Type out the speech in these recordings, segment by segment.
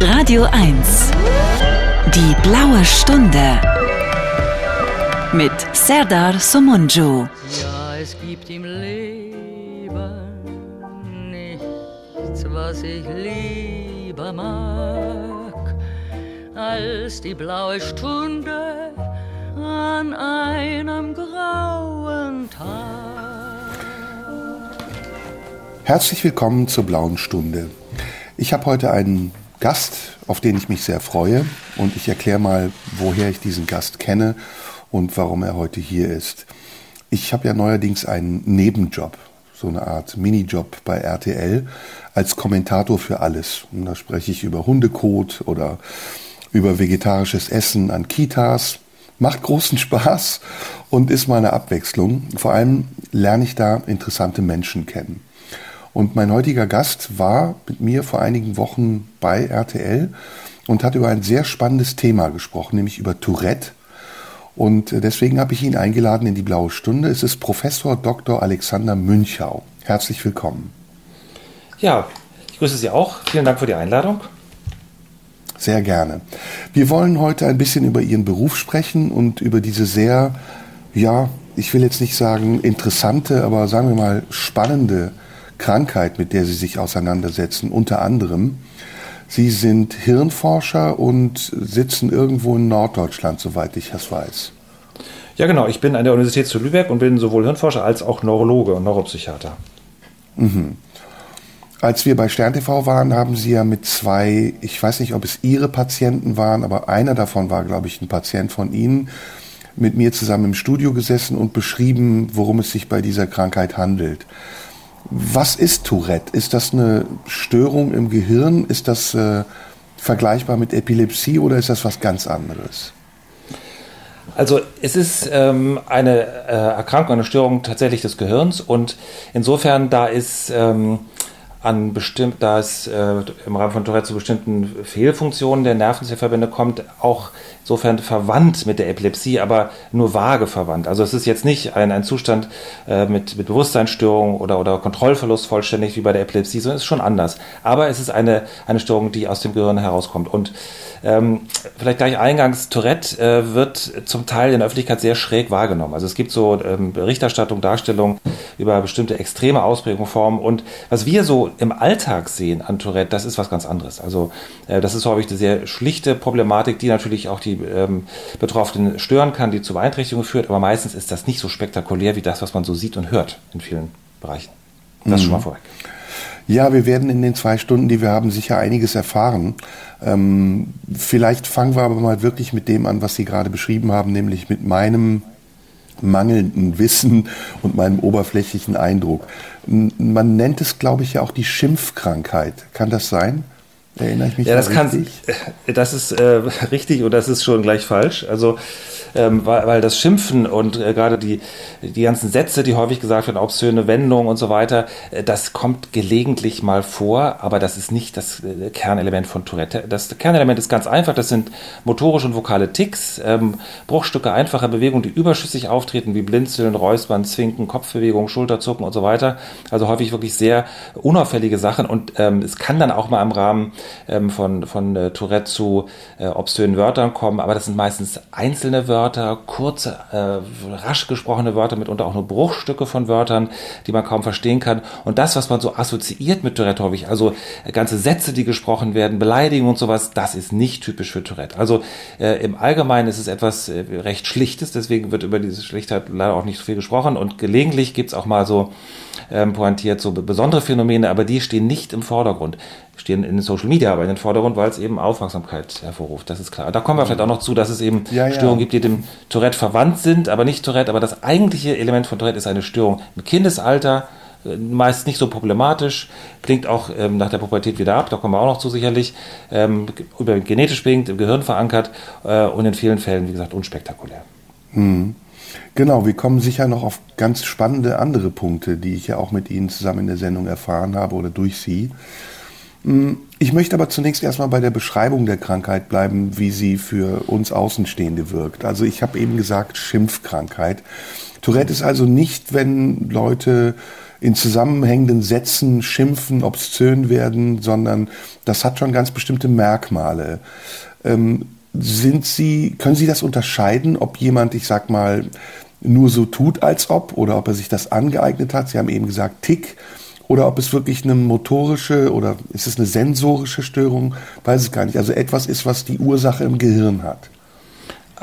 Radio 1. Die blaue Stunde. Mit Serdar Somunju. Ja, es gibt im Leben nichts, was ich lieber mag, als die blaue Stunde an einem grauen Tag. Herzlich willkommen zur blauen Stunde. Ich habe heute einen Gast, auf den ich mich sehr freue und ich erkläre mal, woher ich diesen Gast kenne und warum er heute hier ist. Ich habe ja neuerdings einen Nebenjob, so eine Art Minijob bei RTL als Kommentator für alles. Und da spreche ich über Hundekot oder über vegetarisches Essen an Kitas. Macht großen Spaß und ist mal eine Abwechslung. Vor allem lerne ich da interessante Menschen kennen. Und mein heutiger Gast war mit mir vor einigen Wochen bei RTL und hat über ein sehr spannendes Thema gesprochen, nämlich über Tourette. Und deswegen habe ich ihn eingeladen in die Blaue Stunde. Es ist Professor Dr. Alexander Münchau. Herzlich willkommen. Ja, ich grüße Sie auch. Vielen Dank für die Einladung. Sehr gerne. Wir wollen heute ein bisschen über Ihren Beruf sprechen und über diese sehr, ja, ich will jetzt nicht sagen interessante, aber sagen wir mal spannende Krankheit, mit der Sie sich auseinandersetzen, unter anderem. Sie sind Hirnforscher und sitzen irgendwo in Norddeutschland, soweit ich das weiß. Ja, genau. Ich bin an der Universität zu Lübeck und bin sowohl Hirnforscher als auch Neurologe und Neuropsychiater. Mhm. Als wir bei Stern TV waren, haben Sie ja mit zwei, ich weiß nicht, ob es Ihre Patienten waren, aber einer davon war, glaube ich, ein Patient von Ihnen, mit mir zusammen im Studio gesessen und beschrieben, worum es sich bei dieser Krankheit handelt. Was ist Tourette? Ist das eine Störung im Gehirn? Ist das äh, vergleichbar mit Epilepsie oder ist das was ganz anderes? Also es ist ähm, eine äh, Erkrankung, eine Störung tatsächlich des Gehirns und insofern da ist ähm, an bestimmt, da es äh, im Rahmen von Tourette zu bestimmten Fehlfunktionen der Nervenzellverbände kommt, auch insofern verwandt mit der Epilepsie, aber nur vage verwandt. Also es ist jetzt nicht ein, ein Zustand äh, mit, mit Bewusstseinsstörung oder, oder Kontrollverlust vollständig wie bei der Epilepsie, sondern es ist schon anders. Aber es ist eine, eine Störung, die aus dem Gehirn herauskommt. Und ähm, vielleicht gleich eingangs, Tourette äh, wird zum Teil in der Öffentlichkeit sehr schräg wahrgenommen. Also es gibt so ähm, Berichterstattung, Darstellung über bestimmte extreme Ausprägungsformen. Und was wir so im Alltag sehen an Tourette, das ist was ganz anderes. Also äh, das ist häufig eine sehr schlichte Problematik, die natürlich auch die ähm, Betroffenen stören kann, die zu Beeinträchtigungen führt, aber meistens ist das nicht so spektakulär wie das, was man so sieht und hört in vielen Bereichen. Das mhm. schon mal vorweg. Ja, wir werden in den zwei Stunden, die wir haben, sicher einiges erfahren. Ähm, vielleicht fangen wir aber mal wirklich mit dem an, was Sie gerade beschrieben haben, nämlich mit meinem mangelnden Wissen und meinem oberflächlichen Eindruck. Man nennt es, glaube ich, ja auch die Schimpfkrankheit. Kann das sein? Erinnere ich mich ja, das kann, das ist äh, richtig und das ist schon gleich falsch. Also ähm, weil, weil das Schimpfen und äh, gerade die, die ganzen Sätze, die häufig gesagt werden, obszöne Wendungen und so weiter, äh, das kommt gelegentlich mal vor, aber das ist nicht das äh, Kernelement von Tourette. Das Kernelement ist ganz einfach, das sind motorische und vokale Ticks, ähm, Bruchstücke einfacher Bewegungen, die überschüssig auftreten, wie Blinzeln, Räuspern, Zwinken, Kopfbewegungen, Schulterzucken und so weiter. Also häufig wirklich sehr unauffällige Sachen und ähm, es kann dann auch mal im Rahmen ähm, von, von äh, Tourette zu äh, obszönen Wörtern kommen, aber das sind meistens einzelne Wörter, kurze, äh, rasch gesprochene Wörter, mitunter auch nur Bruchstücke von Wörtern, die man kaum verstehen kann. Und das, was man so assoziiert mit Tourette häufig, also ganze Sätze, die gesprochen werden, Beleidigungen und sowas, das ist nicht typisch für Tourette. Also äh, im Allgemeinen ist es etwas äh, recht Schlichtes, deswegen wird über diese Schlichtheit leider auch nicht so viel gesprochen. Und gelegentlich gibt es auch mal so ähm, pointiert so besondere Phänomene, aber die stehen nicht im Vordergrund stehen in Social Media aber in den Vordergrund, weil es eben Aufmerksamkeit hervorruft. Das ist klar. Da kommen wir vielleicht auch noch zu, dass es eben ja, Störungen ja. gibt, die dem Tourette verwandt sind, aber nicht Tourette. Aber das eigentliche Element von Tourette ist eine Störung im Kindesalter, äh, meist nicht so problematisch, klingt auch ähm, nach der Pubertät wieder ab, da kommen wir auch noch zu sicherlich, ähm, über genetisch bedingt im Gehirn verankert äh, und in vielen Fällen, wie gesagt, unspektakulär. Hm. Genau, wir kommen sicher noch auf ganz spannende andere Punkte, die ich ja auch mit Ihnen zusammen in der Sendung erfahren habe oder durch Sie. Hm, ich möchte aber zunächst erstmal bei der Beschreibung der Krankheit bleiben, wie sie für uns Außenstehende wirkt. Also ich habe eben gesagt Schimpfkrankheit. Tourette ist also nicht, wenn Leute in zusammenhängenden Sätzen schimpfen, obszön werden, sondern das hat schon ganz bestimmte Merkmale. Ähm, sind Sie, können Sie das unterscheiden, ob jemand, ich sag mal, nur so tut, als ob, oder ob er sich das angeeignet hat? Sie haben eben gesagt, Tick, oder ob es wirklich eine motorische oder ist es eine sensorische Störung, weiß ich gar nicht. Also etwas ist, was die Ursache im Gehirn hat.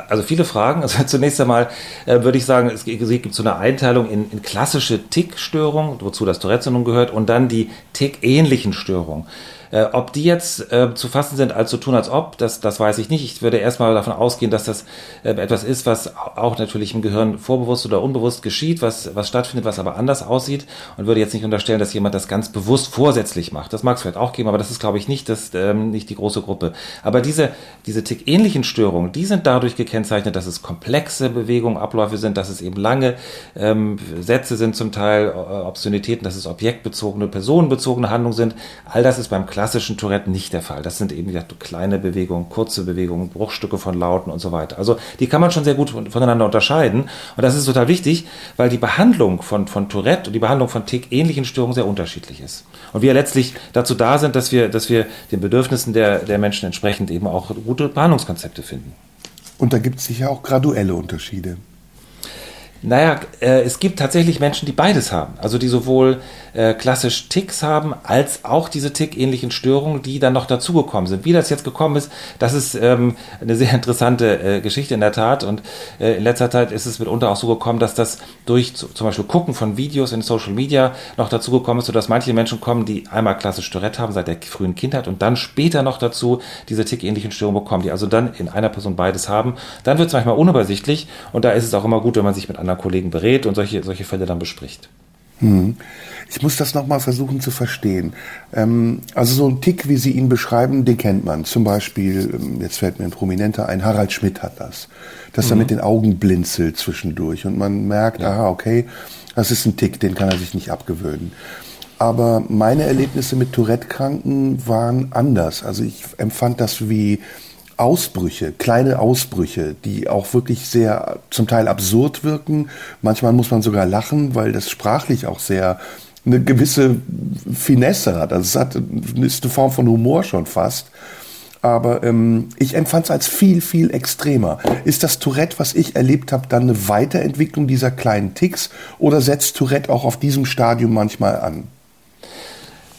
Also viele Fragen. Also zunächst einmal äh, würde ich sagen, es gibt so eine Einteilung in, in klassische Tick-Störungen, wozu das Tourette-Syndrom gehört, und dann die Tick-ähnlichen Störungen. Äh, ob die jetzt äh, zu fassen sind als zu tun, als ob, das, das weiß ich nicht. Ich würde erstmal davon ausgehen, dass das äh, etwas ist, was auch natürlich im Gehirn vorbewusst oder unbewusst geschieht, was, was stattfindet, was aber anders aussieht und würde jetzt nicht unterstellen, dass jemand das ganz bewusst vorsätzlich macht. Das mag es vielleicht auch geben, aber das ist, glaube ich, nicht, das, ähm, nicht die große Gruppe. Aber diese, diese tickähnlichen Störungen, die sind dadurch gekennzeichnet, dass es komplexe Bewegungen, Abläufe sind, dass es eben lange ähm, Sätze sind zum Teil, äh, Obszönitäten, dass es objektbezogene, personenbezogene Handlungen sind. All das ist beim klassischen Tourette nicht der Fall. Das sind eben ja, kleine Bewegungen, kurze Bewegungen, Bruchstücke von Lauten und so weiter. Also die kann man schon sehr gut voneinander unterscheiden. Und das ist total wichtig, weil die Behandlung von, von Tourette und die Behandlung von Tick-ähnlichen Störungen sehr unterschiedlich ist. Und wir letztlich dazu da sind, dass wir, dass wir den Bedürfnissen der, der Menschen entsprechend eben auch gute Behandlungskonzepte finden. Und da gibt es sicher auch graduelle Unterschiede. Naja, äh, es gibt tatsächlich Menschen, die beides haben. Also die sowohl äh, klassisch Ticks haben, als auch diese Tick-ähnlichen Störungen, die dann noch dazugekommen sind. Wie das jetzt gekommen ist, das ist ähm, eine sehr interessante äh, Geschichte in der Tat. Und äh, in letzter Zeit ist es mitunter auch so gekommen, dass das durch zu, zum Beispiel Gucken von Videos in Social Media noch dazugekommen ist, sodass manche Menschen kommen, die einmal klassisch Tourette haben seit der frühen Kindheit und dann später noch dazu diese Tick-ähnlichen Störungen bekommen, die also dann in einer Person beides haben. Dann wird es manchmal unübersichtlich und da ist es auch immer gut, wenn man sich mit anderen Kollegen berät und solche, solche Fälle dann bespricht. Hm. Ich muss das nochmal versuchen zu verstehen. Ähm, also so ein Tick, wie Sie ihn beschreiben, den kennt man. Zum Beispiel, ähm, jetzt fällt mir ein Prominenter ein, Harald Schmidt hat das. Dass mhm. er mit den Augen blinzelt zwischendurch und man merkt, ja. aha, okay, das ist ein Tick, den kann er sich nicht abgewöhnen. Aber meine Erlebnisse mit Tourette-Kranken waren anders. Also ich empfand das wie Ausbrüche, kleine Ausbrüche, die auch wirklich sehr zum Teil absurd wirken. Manchmal muss man sogar lachen, weil das sprachlich auch sehr eine gewisse Finesse hat. Also es hat, ist eine Form von Humor schon fast. Aber ähm, ich empfand es als viel, viel extremer. Ist das Tourette, was ich erlebt habe, dann eine Weiterentwicklung dieser kleinen Ticks oder setzt Tourette auch auf diesem Stadium manchmal an?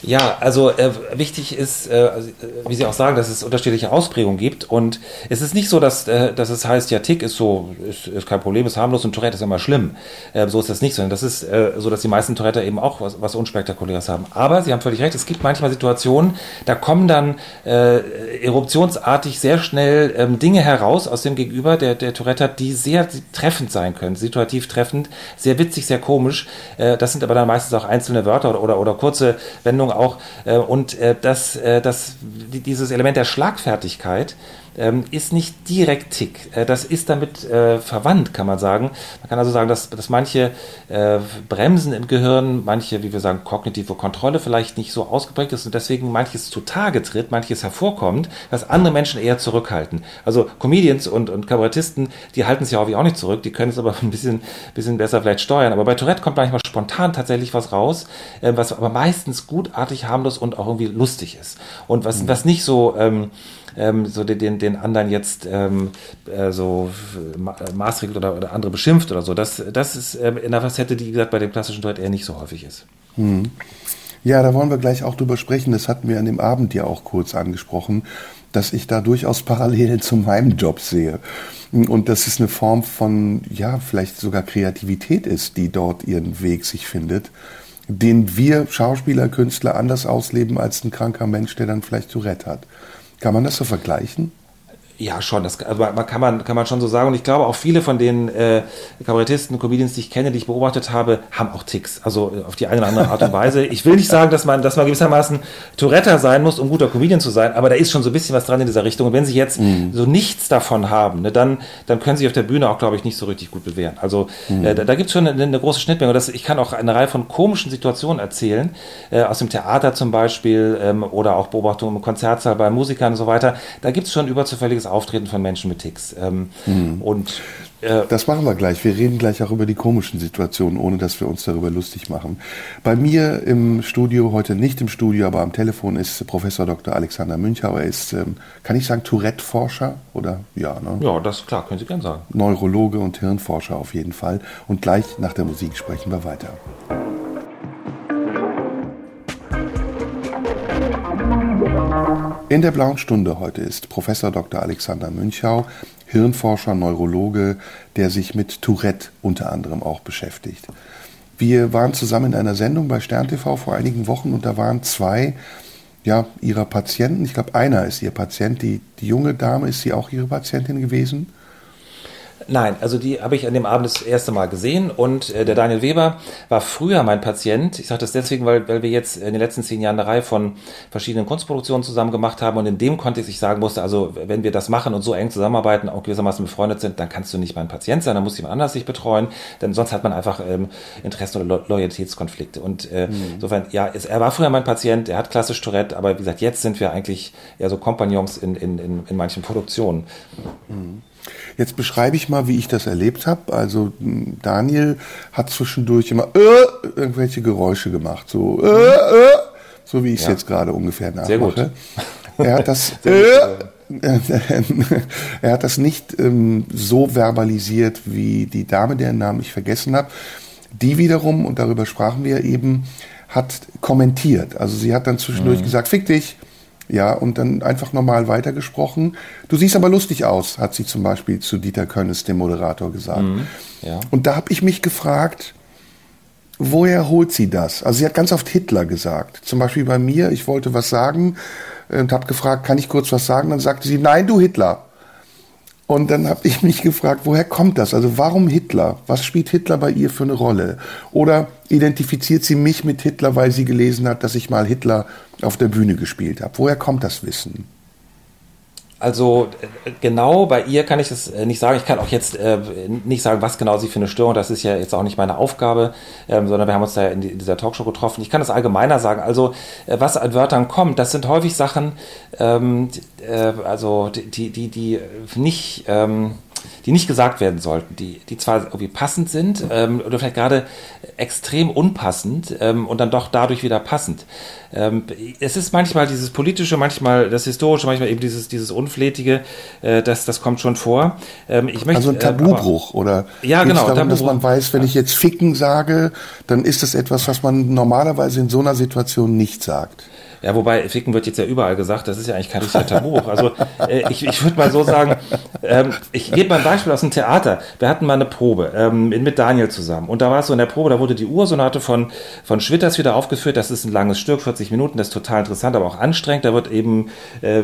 Ja, also äh, wichtig ist, äh, also, äh, wie Sie auch sagen, dass es unterschiedliche Ausprägungen gibt. Und es ist nicht so, dass, äh, dass es heißt, ja, Tick ist so, ist, ist kein Problem, ist harmlos und Tourette ist immer schlimm. Äh, so ist das nicht, sondern das ist äh, so, dass die meisten Tourette eben auch was, was Unspektakuläres haben. Aber Sie haben völlig recht, es gibt manchmal Situationen, da kommen dann äh, eruptionsartig sehr schnell ähm, Dinge heraus aus dem Gegenüber, der, der Tourette die sehr treffend sein können, situativ treffend, sehr witzig, sehr komisch. Äh, das sind aber dann meistens auch einzelne Wörter oder, oder, oder kurze Wendungen auch. Äh, und äh, das, äh, das, dieses Element der Schlagfertigkeit, ähm, ist nicht direkt Tick. Äh, das ist damit äh, verwandt, kann man sagen. Man kann also sagen, dass, dass manche äh, Bremsen im Gehirn, manche, wie wir sagen, kognitive Kontrolle vielleicht nicht so ausgeprägt ist und deswegen manches zutage tritt, manches hervorkommt, was andere Menschen eher zurückhalten. Also Comedians und, und Kabarettisten, die halten sich auch nicht zurück, die können es aber ein bisschen, bisschen besser vielleicht steuern. Aber bei Tourette kommt manchmal spontan tatsächlich was raus, äh, was aber meistens gutartig, harmlos und auch irgendwie lustig ist. Und was, mhm. was nicht so... Ähm, ähm, so den, den anderen jetzt ähm, äh, so maßregelt oder, oder andere beschimpft oder so. Das, das ist ähm, in einer Facette, die, wie gesagt, bei dem klassischen Duett eher nicht so häufig ist. Hm. Ja, da wollen wir gleich auch drüber sprechen. Das hatten wir an dem Abend ja auch kurz angesprochen, dass ich da durchaus Parallelen zu meinem Job sehe. Und dass es eine Form von, ja, vielleicht sogar Kreativität ist, die dort ihren Weg sich findet, den wir Schauspieler, Künstler anders ausleben als ein kranker Mensch, der dann vielleicht Tourette hat. Kann man das so vergleichen? Ja, schon. Das also man, kann, man, kann man schon so sagen. Und ich glaube, auch viele von den äh, Kabarettisten, Comedians, die ich kenne, die ich beobachtet habe, haben auch Ticks. Also äh, auf die eine oder andere Art und Weise. Ich will nicht sagen, dass man, dass man gewissermaßen Tourette sein muss, um guter Comedian zu sein, aber da ist schon so ein bisschen was dran in dieser Richtung. Und wenn Sie jetzt mhm. so nichts davon haben, ne, dann, dann können Sie auf der Bühne auch, glaube ich, nicht so richtig gut bewähren. Also mhm. äh, da, da gibt es schon eine, eine, große Schnittmenge. Das, ich kann auch eine Reihe von komischen Situationen erzählen, äh, aus dem Theater zum Beispiel ähm, oder auch Beobachtungen im Konzertsaal bei Musikern und so weiter. Da gibt es schon überzufällige auffälliges Auftreten von Menschen mit Ticks. Ähm, mhm. Und äh, das machen wir gleich. Wir reden gleich auch über die komischen Situationen, ohne dass wir uns darüber lustig machen. Bei mir im Studio, heute nicht im Studio, aber am Telefon ist Professor Dr. Alexander Münchau. Er ist, ähm, kann ich sagen, Tourette-Forscher? Oder ja, ne? Ja, das klar, können Sie gerne sagen. Neurologe und Hirnforscher auf jeden Fall. Und gleich nach der Musik sprechen wir weiter. In der blauen Stunde heute ist Professor Dr. Alexander Münchau, Hirnforscher, Neurologe, der sich mit Tourette unter anderem auch beschäftigt. Wir waren zusammen in einer Sendung bei Stern TV vor einigen Wochen und da waren zwei ja, ihrer Patienten. Ich glaube, einer ist ihr Patient. Die, die junge Dame, ist sie auch ihre Patientin gewesen? Nein, also die habe ich an dem Abend das erste Mal gesehen und äh, der Daniel Weber war früher mein Patient. Ich sage das deswegen, weil, weil wir jetzt in den letzten zehn Jahren eine Reihe von verschiedenen Kunstproduktionen zusammen gemacht haben und in dem Kontext ich sagen musste, also wenn wir das machen und so eng zusammenarbeiten, auch gewissermaßen befreundet sind, dann kannst du nicht mein Patient sein, dann muss jemand anders sich betreuen, denn sonst hat man einfach ähm, Interessen oder Lo Loyalitätskonflikte. Und äh, mhm. insofern, ja, es, er war früher mein Patient, er hat klassisch Tourette, aber wie gesagt, jetzt sind wir eigentlich eher so Kompagnons in, in, in, in manchen Produktionen. Mhm. Jetzt beschreibe ich mal, wie ich das erlebt habe. Also Daniel hat zwischendurch immer äh, irgendwelche Geräusche gemacht, so äh, äh, so wie ich es ja. jetzt gerade ungefähr nachmache. Sehr gut. Er hat das äh, er hat das nicht ähm, so verbalisiert wie die Dame, deren Namen ich vergessen habe. Die wiederum, und darüber sprachen wir eben, hat kommentiert. Also sie hat dann zwischendurch mhm. gesagt, fick dich, ja, und dann einfach normal weitergesprochen. Du siehst aber lustig aus, hat sie zum Beispiel zu Dieter Könnes, dem Moderator, gesagt. Mhm, ja. Und da habe ich mich gefragt, woher holt sie das? Also sie hat ganz oft Hitler gesagt. Zum Beispiel bei mir, ich wollte was sagen und habe gefragt, kann ich kurz was sagen? Dann sagte sie, nein, du Hitler. Und dann habe ich mich gefragt, woher kommt das? Also warum Hitler? Was spielt Hitler bei ihr für eine Rolle? Oder identifiziert sie mich mit Hitler, weil sie gelesen hat, dass ich mal Hitler auf der Bühne gespielt habe? Woher kommt das Wissen? Also äh, genau bei ihr kann ich das äh, nicht sagen. Ich kann auch jetzt äh, nicht sagen, was genau sie für eine Störung. Das ist ja jetzt auch nicht meine Aufgabe, ähm, sondern wir haben uns da in, die, in, dieser Talkshow getroffen. Ich kann das allgemeiner sagen. Also äh, was an Wörtern kommt, das sind häufig Sachen, ähm, äh, also die, die, die nicht ähm, die nicht gesagt werden sollten, die, die zwar irgendwie passend sind ähm, oder vielleicht gerade extrem unpassend ähm, und dann doch dadurch wieder passend. Ähm, es ist manchmal dieses politische, manchmal das historische, manchmal eben dieses, dieses unflätige, äh, das, das kommt schon vor. Ähm, ich möchte, also ein Tabubruch äh, aber, oder ja genau, darum, dass man weiß, wenn ich jetzt ficken sage, dann ist das etwas, was man normalerweise in so einer Situation nicht sagt. Ja, wobei Ficken wird jetzt ja überall gesagt, das ist ja eigentlich kein richtiger Tabubuch. Also äh, ich, ich würde mal so sagen, ähm, ich gebe mal ein Beispiel aus dem Theater. Wir hatten mal eine Probe ähm, mit Daniel zusammen und da war es so in der Probe, da wurde die Ursonate von, von Schwitters wieder aufgeführt. Das ist ein langes Stück, 40 Minuten, das ist total interessant, aber auch anstrengend. Da wird eben äh,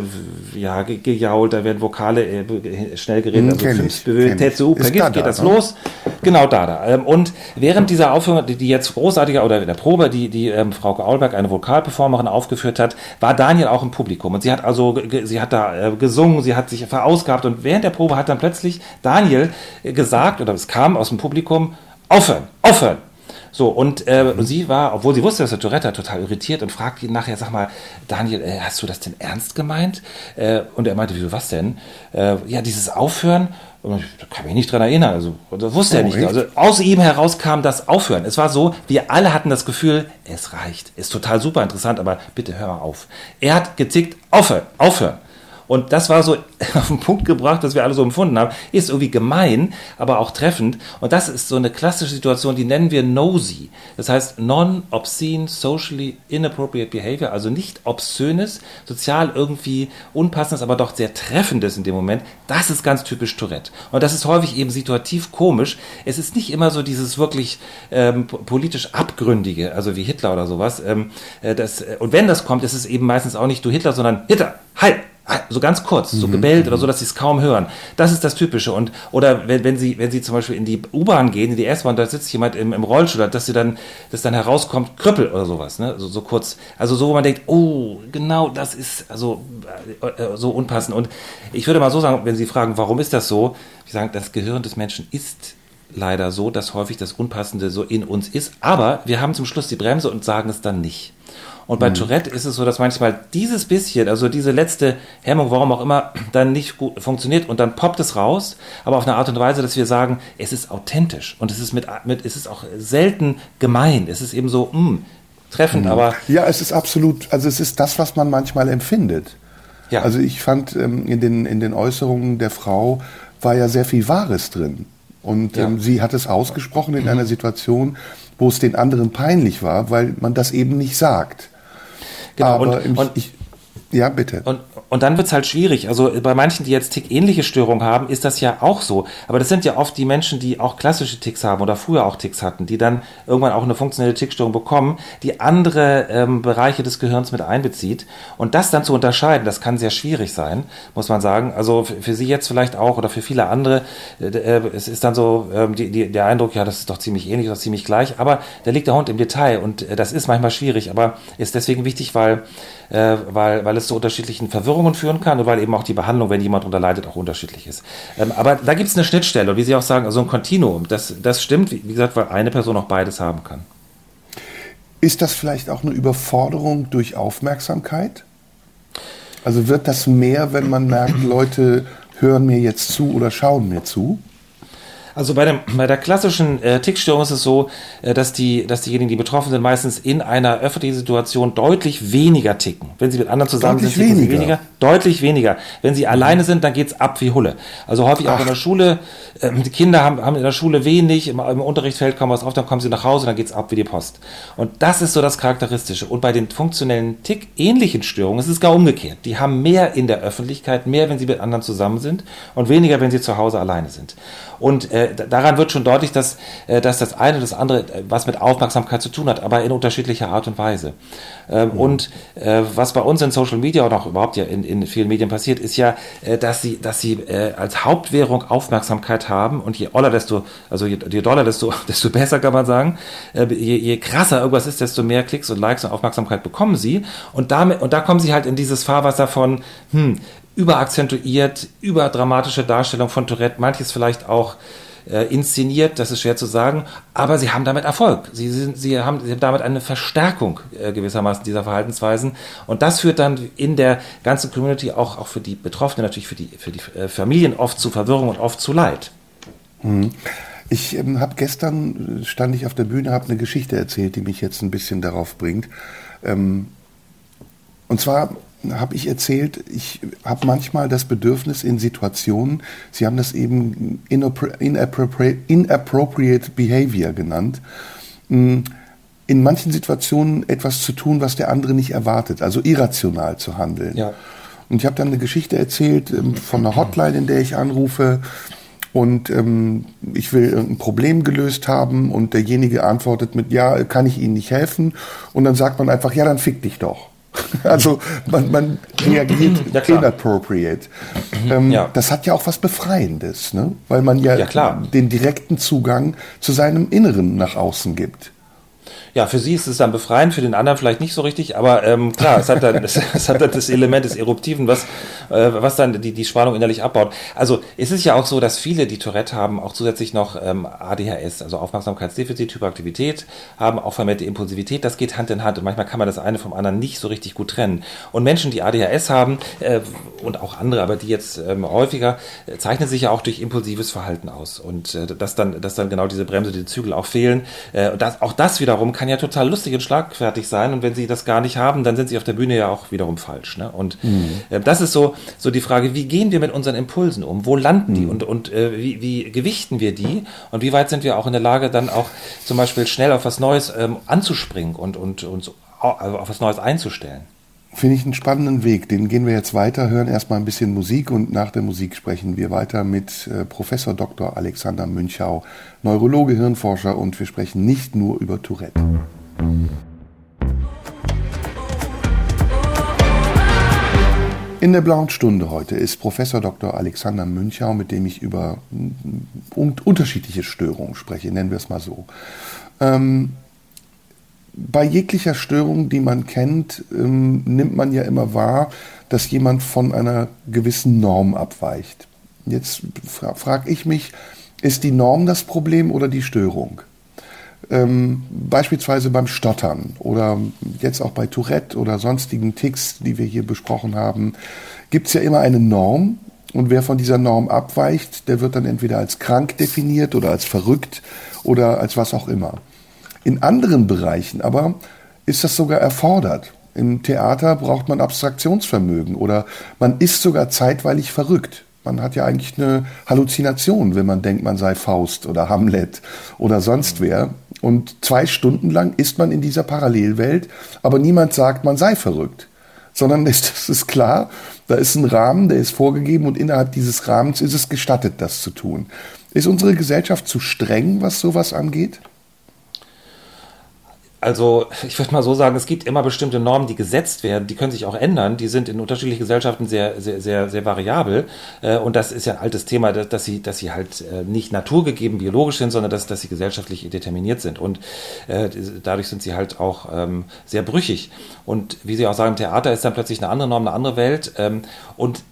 ja, gejault, da werden Vokale äh, schnell geredet, hm, also per Gift geht das ne? los. Genau da, da. Ähm, und während dieser Aufführung, die, die jetzt großartiger, oder in der Probe, die, die ähm, Frau Aulberg, eine Vokalperformerin, aufgeführt geführt hat, war Daniel auch im Publikum. Und sie hat also, sie hat da äh, gesungen, sie hat sich verausgabt und während der Probe hat dann plötzlich Daniel äh, gesagt, oder es kam aus dem Publikum, aufhören, aufhören. So, und äh, sie war, obwohl sie wusste, dass er Tourette hat, total irritiert und fragte ihn nachher, sag mal, Daniel, äh, hast du das denn ernst gemeint? Äh, und er meinte, wieso, was denn? Äh, ja, dieses Aufhören. Und ich kann mich nicht dran erinnern, also das wusste oh, er nicht. Echt? Also aus ihm heraus kam das Aufhören. Es war so, wir alle hatten das Gefühl, es reicht. Ist total super interessant, aber bitte hör auf. Er hat gezickt, aufhören, aufhören. Und das war so auf den Punkt gebracht, dass wir alle so empfunden haben. Ist irgendwie gemein, aber auch treffend. Und das ist so eine klassische Situation, die nennen wir nosy. Das heißt non-obscene, socially inappropriate behavior, also nicht obszönes, sozial irgendwie unpassendes, aber doch sehr treffendes in dem Moment. Das ist ganz typisch Tourette. Und das ist häufig eben situativ komisch. Es ist nicht immer so dieses wirklich ähm, politisch abgründige, also wie Hitler oder sowas. Ähm, äh, das, äh, und wenn das kommt, ist es eben meistens auch nicht du Hitler, sondern Hitler, halt! So ganz kurz, so mhm. gebellt oder so, dass sie es kaum hören. Das ist das Typische. Und, oder wenn, wenn sie, wenn sie zum Beispiel in die U-Bahn gehen, in die S-Bahn, da sitzt jemand im, im Rollstuhl, dass sie dann, dass dann herauskommt, Krüppel oder sowas, ne? So, so kurz. Also so, wo man denkt, oh, genau das ist also äh, äh, so unpassend. Und ich würde mal so sagen, wenn Sie fragen, warum ist das so? Ich sage, das Gehirn des Menschen ist leider so, dass häufig das Unpassende so in uns ist, aber wir haben zum Schluss die Bremse und sagen es dann nicht. Und bei mhm. Tourette ist es so, dass manchmal dieses bisschen, also diese letzte Hemmung, warum auch immer, dann nicht gut funktioniert und dann poppt es raus, aber auf eine Art und Weise, dass wir sagen, es ist authentisch und es ist mit, mit es ist auch selten gemein. Es ist eben so, mh, hm, treffend, mhm. aber. Ja, es ist absolut, also es ist das, was man manchmal empfindet. Ja. Also ich fand ähm, in, den, in den Äußerungen der Frau war ja sehr viel Wahres drin. Und ja. ähm, sie hat es ausgesprochen in mhm. einer Situation, wo es den anderen peinlich war, weil man das eben nicht sagt. Genau, Aber und, und ich, ja, bitte. Und, und dann wird es halt schwierig. Also bei manchen, die jetzt Tick-ähnliche Störungen haben, ist das ja auch so. Aber das sind ja oft die Menschen, die auch klassische Ticks haben oder früher auch Ticks hatten, die dann irgendwann auch eine funktionelle Tickstörung bekommen, die andere ähm, Bereiche des Gehirns mit einbezieht. Und das dann zu unterscheiden, das kann sehr schwierig sein, muss man sagen. Also für, für Sie jetzt vielleicht auch oder für viele andere, äh, äh, es ist dann so äh, die, die, der Eindruck, ja, das ist doch ziemlich ähnlich oder ziemlich gleich. Aber da liegt der Hund im Detail und äh, das ist manchmal schwierig, aber ist deswegen wichtig, weil, äh, weil, weil es zu unterschiedlichen Verwirrungen führen kann und weil eben auch die Behandlung, wenn jemand darunter leidet, auch unterschiedlich ist. Ähm, aber da gibt es eine Schnittstelle und wie Sie auch sagen, also ein Kontinuum. Das, das stimmt, wie gesagt, weil eine Person auch beides haben kann. Ist das vielleicht auch eine Überforderung durch Aufmerksamkeit? Also wird das mehr, wenn man merkt, Leute hören mir jetzt zu oder schauen mir zu? Also bei, dem, bei der klassischen äh, Tickstörung ist es so, äh, dass, die, dass diejenigen, die betroffen sind, meistens in einer öffentlichen Situation deutlich weniger ticken. Wenn sie mit anderen zusammen deutlich sind, weniger. weniger. Deutlich weniger. Wenn sie alleine sind, dann geht's ab wie Hulle. Also häufig Ach. auch in der Schule, äh, die Kinder haben, haben in der Schule wenig, im, im Unterricht fällt kaum was auf, dann kommen sie nach Hause, dann geht's ab wie die Post. Und das ist so das Charakteristische. Und bei den funktionellen Tick-ähnlichen Störungen ist es gar umgekehrt. Die haben mehr in der Öffentlichkeit, mehr, wenn sie mit anderen zusammen sind und weniger, wenn sie zu Hause alleine sind. Und äh, daran wird schon deutlich, dass, äh, dass das eine oder das andere äh, was mit Aufmerksamkeit zu tun hat, aber in unterschiedlicher Art und Weise. Ähm, mhm. Und äh, was bei uns in Social Media und auch überhaupt ja in, in vielen Medien passiert, ist ja, äh, dass sie, dass sie äh, als Hauptwährung Aufmerksamkeit haben und je oller, desto, also je, je doller, desto, desto besser kann man sagen. Äh, je, je krasser irgendwas ist, desto mehr Klicks und Likes und Aufmerksamkeit bekommen sie. Und damit, und da kommen sie halt in dieses Fahrwasser von, hm, überakzentuiert, überdramatische Darstellung von Tourette, manches vielleicht auch äh, inszeniert, das ist schwer zu sagen, aber sie haben damit Erfolg. Sie, sind, sie, haben, sie haben damit eine Verstärkung äh, gewissermaßen dieser Verhaltensweisen und das führt dann in der ganzen Community auch, auch für die Betroffenen, natürlich für die, für die äh, Familien oft zu Verwirrung und oft zu Leid. Mhm. Ich ähm, habe gestern, stand ich auf der Bühne, habe eine Geschichte erzählt, die mich jetzt ein bisschen darauf bringt. Ähm, und zwar habe ich erzählt, ich habe manchmal das Bedürfnis in Situationen, Sie haben das eben inappropriate, inappropriate Behavior genannt, hm, in manchen Situationen etwas zu tun, was der andere nicht erwartet, also irrational zu handeln. Ja. Und ich habe dann eine Geschichte erzählt ähm, von einer Hotline, in der ich anrufe und ähm, ich will ein Problem gelöst haben und derjenige antwortet mit, ja, kann ich Ihnen nicht helfen? Und dann sagt man einfach, ja, dann fick dich doch. Also man, man reagiert ja, inappropriate. Ähm, ja. Das hat ja auch was Befreiendes, ne? weil man ja, ja den direkten Zugang zu seinem Inneren nach außen gibt ja, für sie ist es dann befreiend, für den anderen vielleicht nicht so richtig, aber ähm, klar, es hat dann, es, es hat dann das Element des Eruptiven, was, äh, was dann die, die Spannung innerlich abbaut. Also es ist ja auch so, dass viele, die Tourette haben, auch zusätzlich noch ähm, ADHS, also Aufmerksamkeitsdefizit, Hyperaktivität, haben auch vermehrte Impulsivität, das geht Hand in Hand und manchmal kann man das eine vom anderen nicht so richtig gut trennen. Und Menschen, die ADHS haben äh, und auch andere, aber die jetzt ähm, häufiger, äh, zeichnen sich ja auch durch impulsives Verhalten aus und äh, dass dann, dass dann genau diese Bremse, die Zügel auch fehlen. Äh, und das, auch das wiederum kann ja total lustig und schlagfertig sein und wenn sie das gar nicht haben, dann sind sie auf der Bühne ja auch wiederum falsch. Ne? Und mhm. äh, das ist so, so die Frage, wie gehen wir mit unseren Impulsen um? Wo landen die mhm. und, und äh, wie, wie gewichten wir die? Und wie weit sind wir auch in der Lage, dann auch zum Beispiel schnell auf was Neues ähm, anzuspringen und, und uns auf was Neues einzustellen? Finde ich einen spannenden Weg. Den gehen wir jetzt weiter, hören erstmal ein bisschen Musik und nach der Musik sprechen wir weiter mit äh, Professor Dr. Alexander Münchau, Neurologe, Hirnforscher und wir sprechen nicht nur über Tourette. In der blauen Stunde heute ist Professor Dr. Alexander Münchau, mit dem ich über unterschiedliche Störungen spreche, nennen wir es mal so. Ähm, bei jeglicher Störung, die man kennt, ähm, nimmt man ja immer wahr, dass jemand von einer gewissen Norm abweicht. Jetzt fra frage ich mich, Ist die Norm das Problem oder die Störung? Ähm, beispielsweise beim Stottern oder jetzt auch bei Tourette oder sonstigen Ticks, die wir hier besprochen haben, gibt es ja immer eine Norm. Und wer von dieser Norm abweicht, der wird dann entweder als krank definiert oder als verrückt oder als was auch immer. In anderen Bereichen aber ist das sogar erfordert. Im Theater braucht man Abstraktionsvermögen oder man ist sogar zeitweilig verrückt. Man hat ja eigentlich eine Halluzination, wenn man denkt, man sei Faust oder Hamlet oder sonst wer. Und zwei Stunden lang ist man in dieser Parallelwelt, aber niemand sagt, man sei verrückt. Sondern es ist klar, da ist ein Rahmen, der ist vorgegeben und innerhalb dieses Rahmens ist es gestattet, das zu tun. Ist unsere Gesellschaft zu streng, was sowas angeht? Also ich würde mal so sagen, es gibt immer bestimmte Normen, die gesetzt werden, die können sich auch ändern, die sind in unterschiedlichen Gesellschaften sehr, sehr, sehr, sehr variabel. Äh, und das ist ja ein altes Thema, dass sie, dass sie halt äh, nicht naturgegeben biologisch sind, sondern dass, dass sie gesellschaftlich determiniert sind. Und äh, dadurch sind sie halt auch ähm, sehr brüchig. Und wie Sie auch sagen, Theater ist dann plötzlich eine andere Norm, eine andere Welt. Ähm, und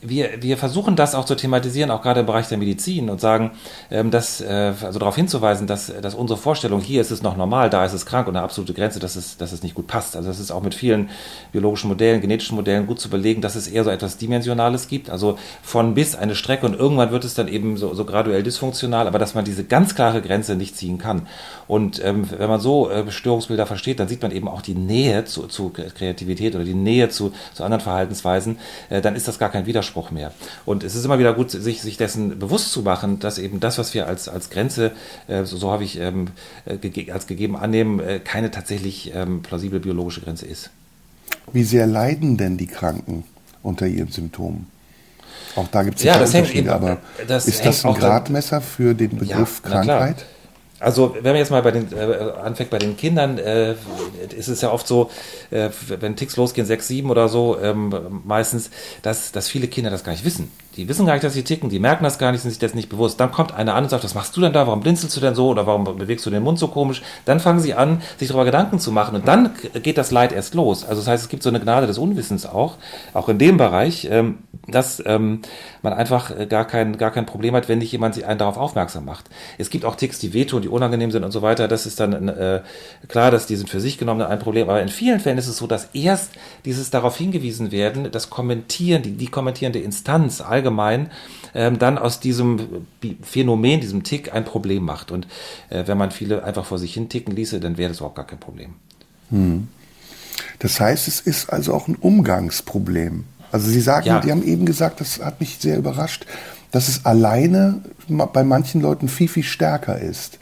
wir, wir versuchen das auch zu thematisieren, auch gerade im Bereich der Medizin und sagen, ähm, dass, äh, also darauf hinzuweisen, dass, dass unsere Vorstellung, hier ist es noch normal, da ist es krank und eine absolute Grenze, dass es, dass es nicht gut passt. Also das ist auch mit vielen biologischen Modellen, genetischen Modellen gut zu belegen, dass es eher so etwas Dimensionales gibt, also von bis eine Strecke und irgendwann wird es dann eben so, so graduell dysfunktional, aber dass man diese ganz klare Grenze nicht ziehen kann. Und ähm, wenn man so äh, Störungsbilder versteht, dann sieht man eben auch die Nähe zu, zu Kreativität oder die Nähe zu, zu anderen Verhaltensweisen, äh, dann ist das gar kein Widerspruch Widerspruch mehr. Und es ist immer wieder gut, sich, sich dessen bewusst zu machen, dass eben das, was wir als, als Grenze, äh, so, so habe ich ähm, äh, ge als gegeben annehmen, äh, keine tatsächlich ähm, plausible biologische Grenze ist. Wie sehr leiden denn die Kranken unter ihren Symptomen? Auch da gibt es ja, ja Unterschiede, eben, aber das ist das ein Gradmesser für den Begriff ja, Krankheit? Also wenn man jetzt mal bei den äh, anfängt bei den Kindern, äh, ist es ja oft so, äh, wenn Ticks losgehen, sechs, sieben oder so, ähm, meistens, dass, dass viele Kinder das gar nicht wissen. Die wissen gar nicht, dass sie ticken, die merken das gar nicht, sind sich das nicht bewusst. Dann kommt einer an und sagt, was machst du denn da? Warum blinzelst du denn so? Oder warum bewegst du den Mund so komisch? Dann fangen sie an, sich darüber Gedanken zu machen. Und dann geht das Leid erst los. Also das heißt, es gibt so eine Gnade des Unwissens auch, auch in dem Bereich, ähm, dass ähm, man einfach äh, gar kein, gar kein Problem hat, wenn nicht jemand sich einen darauf aufmerksam macht. Es gibt auch Ticks, die wehtun, die unangenehm sind und so weiter. Das ist dann äh, klar, dass die sind für sich genommen ein Problem. Aber in vielen Fällen ist es so, dass erst dieses darauf hingewiesen werden, das Kommentieren, die, die kommentierende Instanz allgemein, ähm, dann aus diesem Phänomen, diesem Tick, ein Problem macht. Und äh, wenn man viele einfach vor sich hin ticken ließe, dann wäre das überhaupt gar kein Problem. Hm. Das heißt, es ist also auch ein Umgangsproblem. Also Sie sagen, ja. die haben eben gesagt, das hat mich sehr überrascht, dass es alleine bei manchen Leuten viel, viel stärker ist.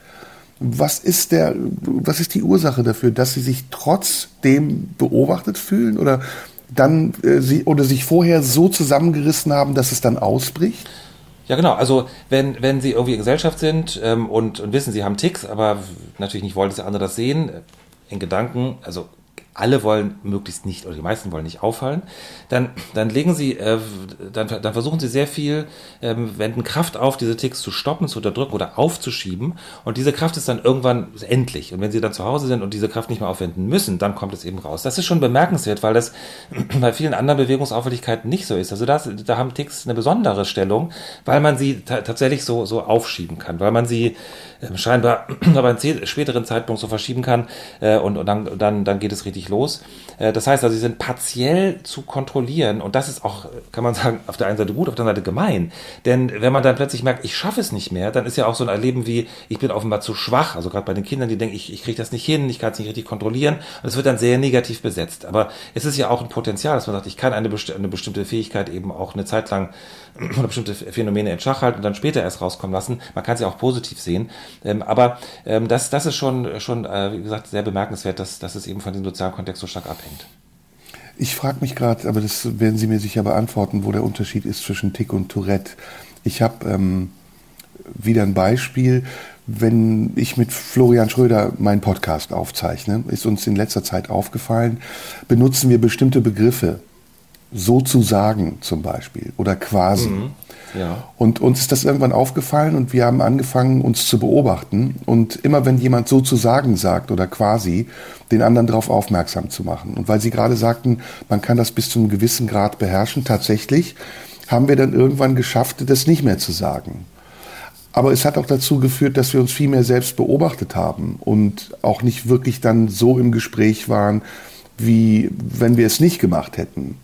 Was ist der, was ist die Ursache dafür, dass sie sich trotzdem beobachtet fühlen oder dann äh, sie oder sich vorher so zusammengerissen haben, dass es dann ausbricht? Ja, genau. Also wenn, wenn Sie irgendwie in Gesellschaft sind ähm, und, und wissen, Sie haben Ticks, aber natürlich nicht wollen, dass andere das sehen, äh, in Gedanken, also alle wollen möglichst nicht, oder die meisten wollen nicht auffallen, dann, dann legen sie, äh, dann, dann versuchen sie sehr viel, ähm, wenden Kraft auf, diese Ticks zu stoppen, zu unterdrücken oder aufzuschieben. Und diese Kraft ist dann irgendwann endlich. Und wenn sie dann zu Hause sind und diese Kraft nicht mehr aufwenden müssen, dann kommt es eben raus. Das ist schon bemerkenswert, weil das bei vielen anderen Bewegungsauffälligkeiten nicht so ist. Also das, da haben Ticks eine besondere Stellung, weil man sie tatsächlich so, so aufschieben kann, weil man sie äh, scheinbar aber einen späteren Zeitpunkt so verschieben kann äh, und, und dann, dann, dann geht es richtig los. Äh, das heißt also, sie sind partiell zu kontrollieren und das ist auch, kann man sagen, auf der einen Seite gut, auf der anderen Seite gemein. Denn wenn man dann plötzlich merkt, ich schaffe es nicht mehr, dann ist ja auch so ein Erleben wie, ich bin offenbar zu schwach, also gerade bei den Kindern, die denken, ich, ich kriege das nicht hin, ich kann es nicht richtig kontrollieren und es wird dann sehr negativ besetzt. Aber es ist ja auch ein Potenzial, dass man sagt, ich kann eine, besti eine bestimmte Fähigkeit eben auch eine Zeit lang oder bestimmte Phänomene in Schach halten und dann später erst rauskommen lassen. Man kann ja auch positiv sehen. Ähm, aber ähm, das, das ist schon, schon äh, wie gesagt, sehr bemerkenswert, dass, dass es eben von dem sozialen Kontext so stark abhängt. Ich frage mich gerade, aber das werden Sie mir sicher beantworten, wo der Unterschied ist zwischen Tick und Tourette. Ich habe ähm, wieder ein Beispiel. Wenn ich mit Florian Schröder meinen Podcast aufzeichne, ist uns in letzter Zeit aufgefallen, benutzen wir bestimmte Begriffe sozusagen zum Beispiel oder quasi. Mhm. Ja. Und uns ist das irgendwann aufgefallen und wir haben angefangen, uns zu beobachten und immer wenn jemand sozusagen sagt oder quasi, den anderen darauf aufmerksam zu machen. Und weil Sie gerade sagten, man kann das bis zu einem gewissen Grad beherrschen, tatsächlich haben wir dann irgendwann geschafft, das nicht mehr zu sagen. Aber es hat auch dazu geführt, dass wir uns viel mehr selbst beobachtet haben und auch nicht wirklich dann so im Gespräch waren, wie wenn wir es nicht gemacht hätten.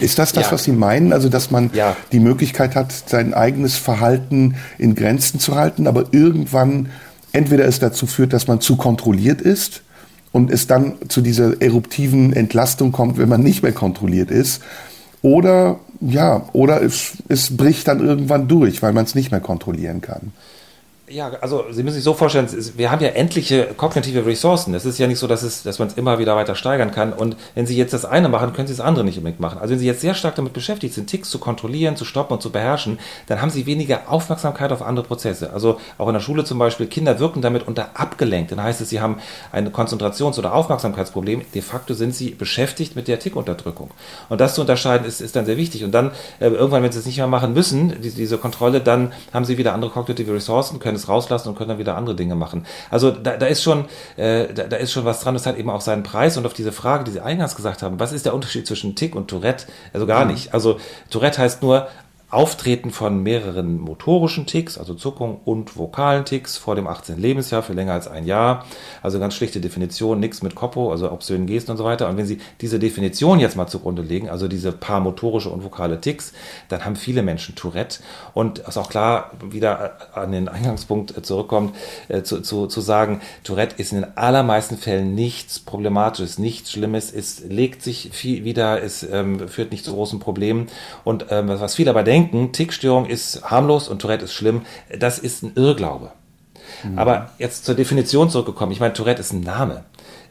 Ist das das, ja. was Sie meinen? Also, dass man ja. die Möglichkeit hat, sein eigenes Verhalten in Grenzen zu halten, aber irgendwann entweder es dazu führt, dass man zu kontrolliert ist und es dann zu dieser eruptiven Entlastung kommt, wenn man nicht mehr kontrolliert ist, oder ja, oder es, es bricht dann irgendwann durch, weil man es nicht mehr kontrollieren kann. Ja, also Sie müssen sich so vorstellen, wir haben ja endliche kognitive Ressourcen. Es ist ja nicht so, dass, es, dass man es immer wieder weiter steigern kann. Und wenn Sie jetzt das eine machen, können Sie das andere nicht unbedingt machen. Also wenn Sie jetzt sehr stark damit beschäftigt sind, Ticks zu kontrollieren, zu stoppen und zu beherrschen, dann haben Sie weniger Aufmerksamkeit auf andere Prozesse. Also auch in der Schule zum Beispiel, Kinder wirken damit unter abgelenkt. Dann heißt es, sie haben ein Konzentrations- oder Aufmerksamkeitsproblem. De facto sind sie beschäftigt mit der Tickunterdrückung. Und das zu unterscheiden ist, ist dann sehr wichtig. Und dann äh, irgendwann, wenn Sie es nicht mehr machen müssen, die, diese Kontrolle, dann haben Sie wieder andere kognitive Ressourcen, können es rauslassen und können dann wieder andere Dinge machen. Also da, da ist schon, äh, da, da, ist schon was dran. Das hat eben auch seinen Preis. Und auf diese Frage, die Sie eingangs gesagt haben, was ist der Unterschied zwischen Tick und Tourette? Also gar mhm. nicht. Also Tourette heißt nur Auftreten von mehreren motorischen Ticks, also Zuckung und vokalen Ticks vor dem 18. Lebensjahr für länger als ein Jahr. Also ganz schlichte Definition, nichts mit Koppo, also obszönen Gesten und so weiter. Und wenn Sie diese Definition jetzt mal zugrunde legen, also diese paar motorische und vokale Ticks, dann haben viele Menschen Tourette. Und ist auch klar, wieder an den Eingangspunkt zurückkommt, äh, zu, zu, zu sagen, Tourette ist in den allermeisten Fällen nichts Problematisches, nichts Schlimmes, es legt sich viel wieder, es ähm, führt nicht zu großen Problemen. Und ähm, was viele aber denken, denken, Tickstörung ist harmlos und Tourette ist schlimm, das ist ein Irrglaube. Mhm. Aber jetzt zur Definition zurückgekommen. Ich meine, Tourette ist ein Name.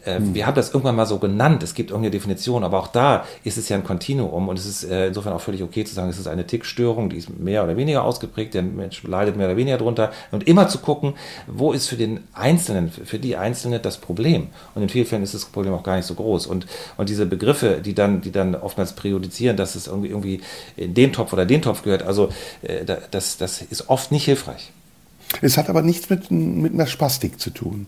Äh, hm. Wir haben das irgendwann mal so genannt. Es gibt irgendeine Definition, aber auch da ist es ja ein Kontinuum und es ist äh, insofern auch völlig okay zu sagen, es ist eine Tickstörung, die ist mehr oder weniger ausgeprägt, der Mensch leidet mehr oder weniger drunter und immer zu gucken, wo ist für den Einzelnen, für die Einzelne das Problem. Und in vielen Fällen ist das Problem auch gar nicht so groß. Und, und diese Begriffe, die dann, die dann oftmals periodisieren, dass es irgendwie, irgendwie in den Topf oder den Topf gehört, also äh, das, das ist oft nicht hilfreich. Es hat aber nichts mit, mit einer Spastik zu tun.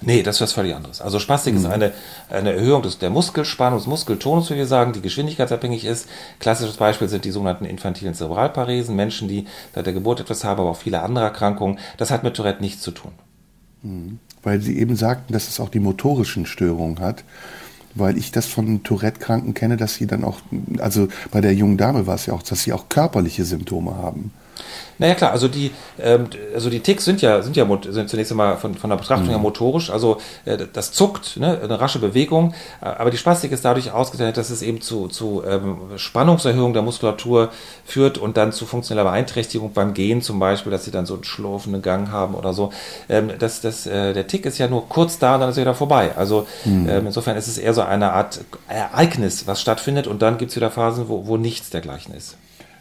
Nee, das ist was völlig anderes. Also Spastik mhm. ist eine, eine Erhöhung des, der Muskelspannung, des Muskeltonus, wie wir sagen, die geschwindigkeitsabhängig ist. Klassisches Beispiel sind die sogenannten infantilen Zerebralparesen, Menschen, die seit der Geburt etwas haben, aber auch viele andere Erkrankungen. Das hat mit Tourette nichts zu tun. Mhm. Weil Sie eben sagten, dass es auch die motorischen Störungen hat weil ich das von Tourette-Kranken kenne, dass sie dann auch, also bei der jungen Dame war es ja auch, dass sie auch körperliche Symptome haben. Naja klar, also die, ähm, also die Ticks sind ja, sind ja sind zunächst einmal von, von der Betrachtung mhm. her motorisch, also äh, das zuckt, ne, eine rasche Bewegung, aber die Spastik ist dadurch ausgezeichnet, dass es eben zu, zu ähm, Spannungserhöhung der Muskulatur führt und dann zu funktioneller Beeinträchtigung beim Gehen zum Beispiel, dass sie dann so einen schlurfenden Gang haben oder so. Ähm, das, das, äh, der Tick ist ja nur kurz da und dann ist er wieder vorbei. Also mhm. ähm, insofern ist es eher so eine Art Ereignis, was stattfindet und dann gibt es wieder Phasen, wo, wo nichts dergleichen ist.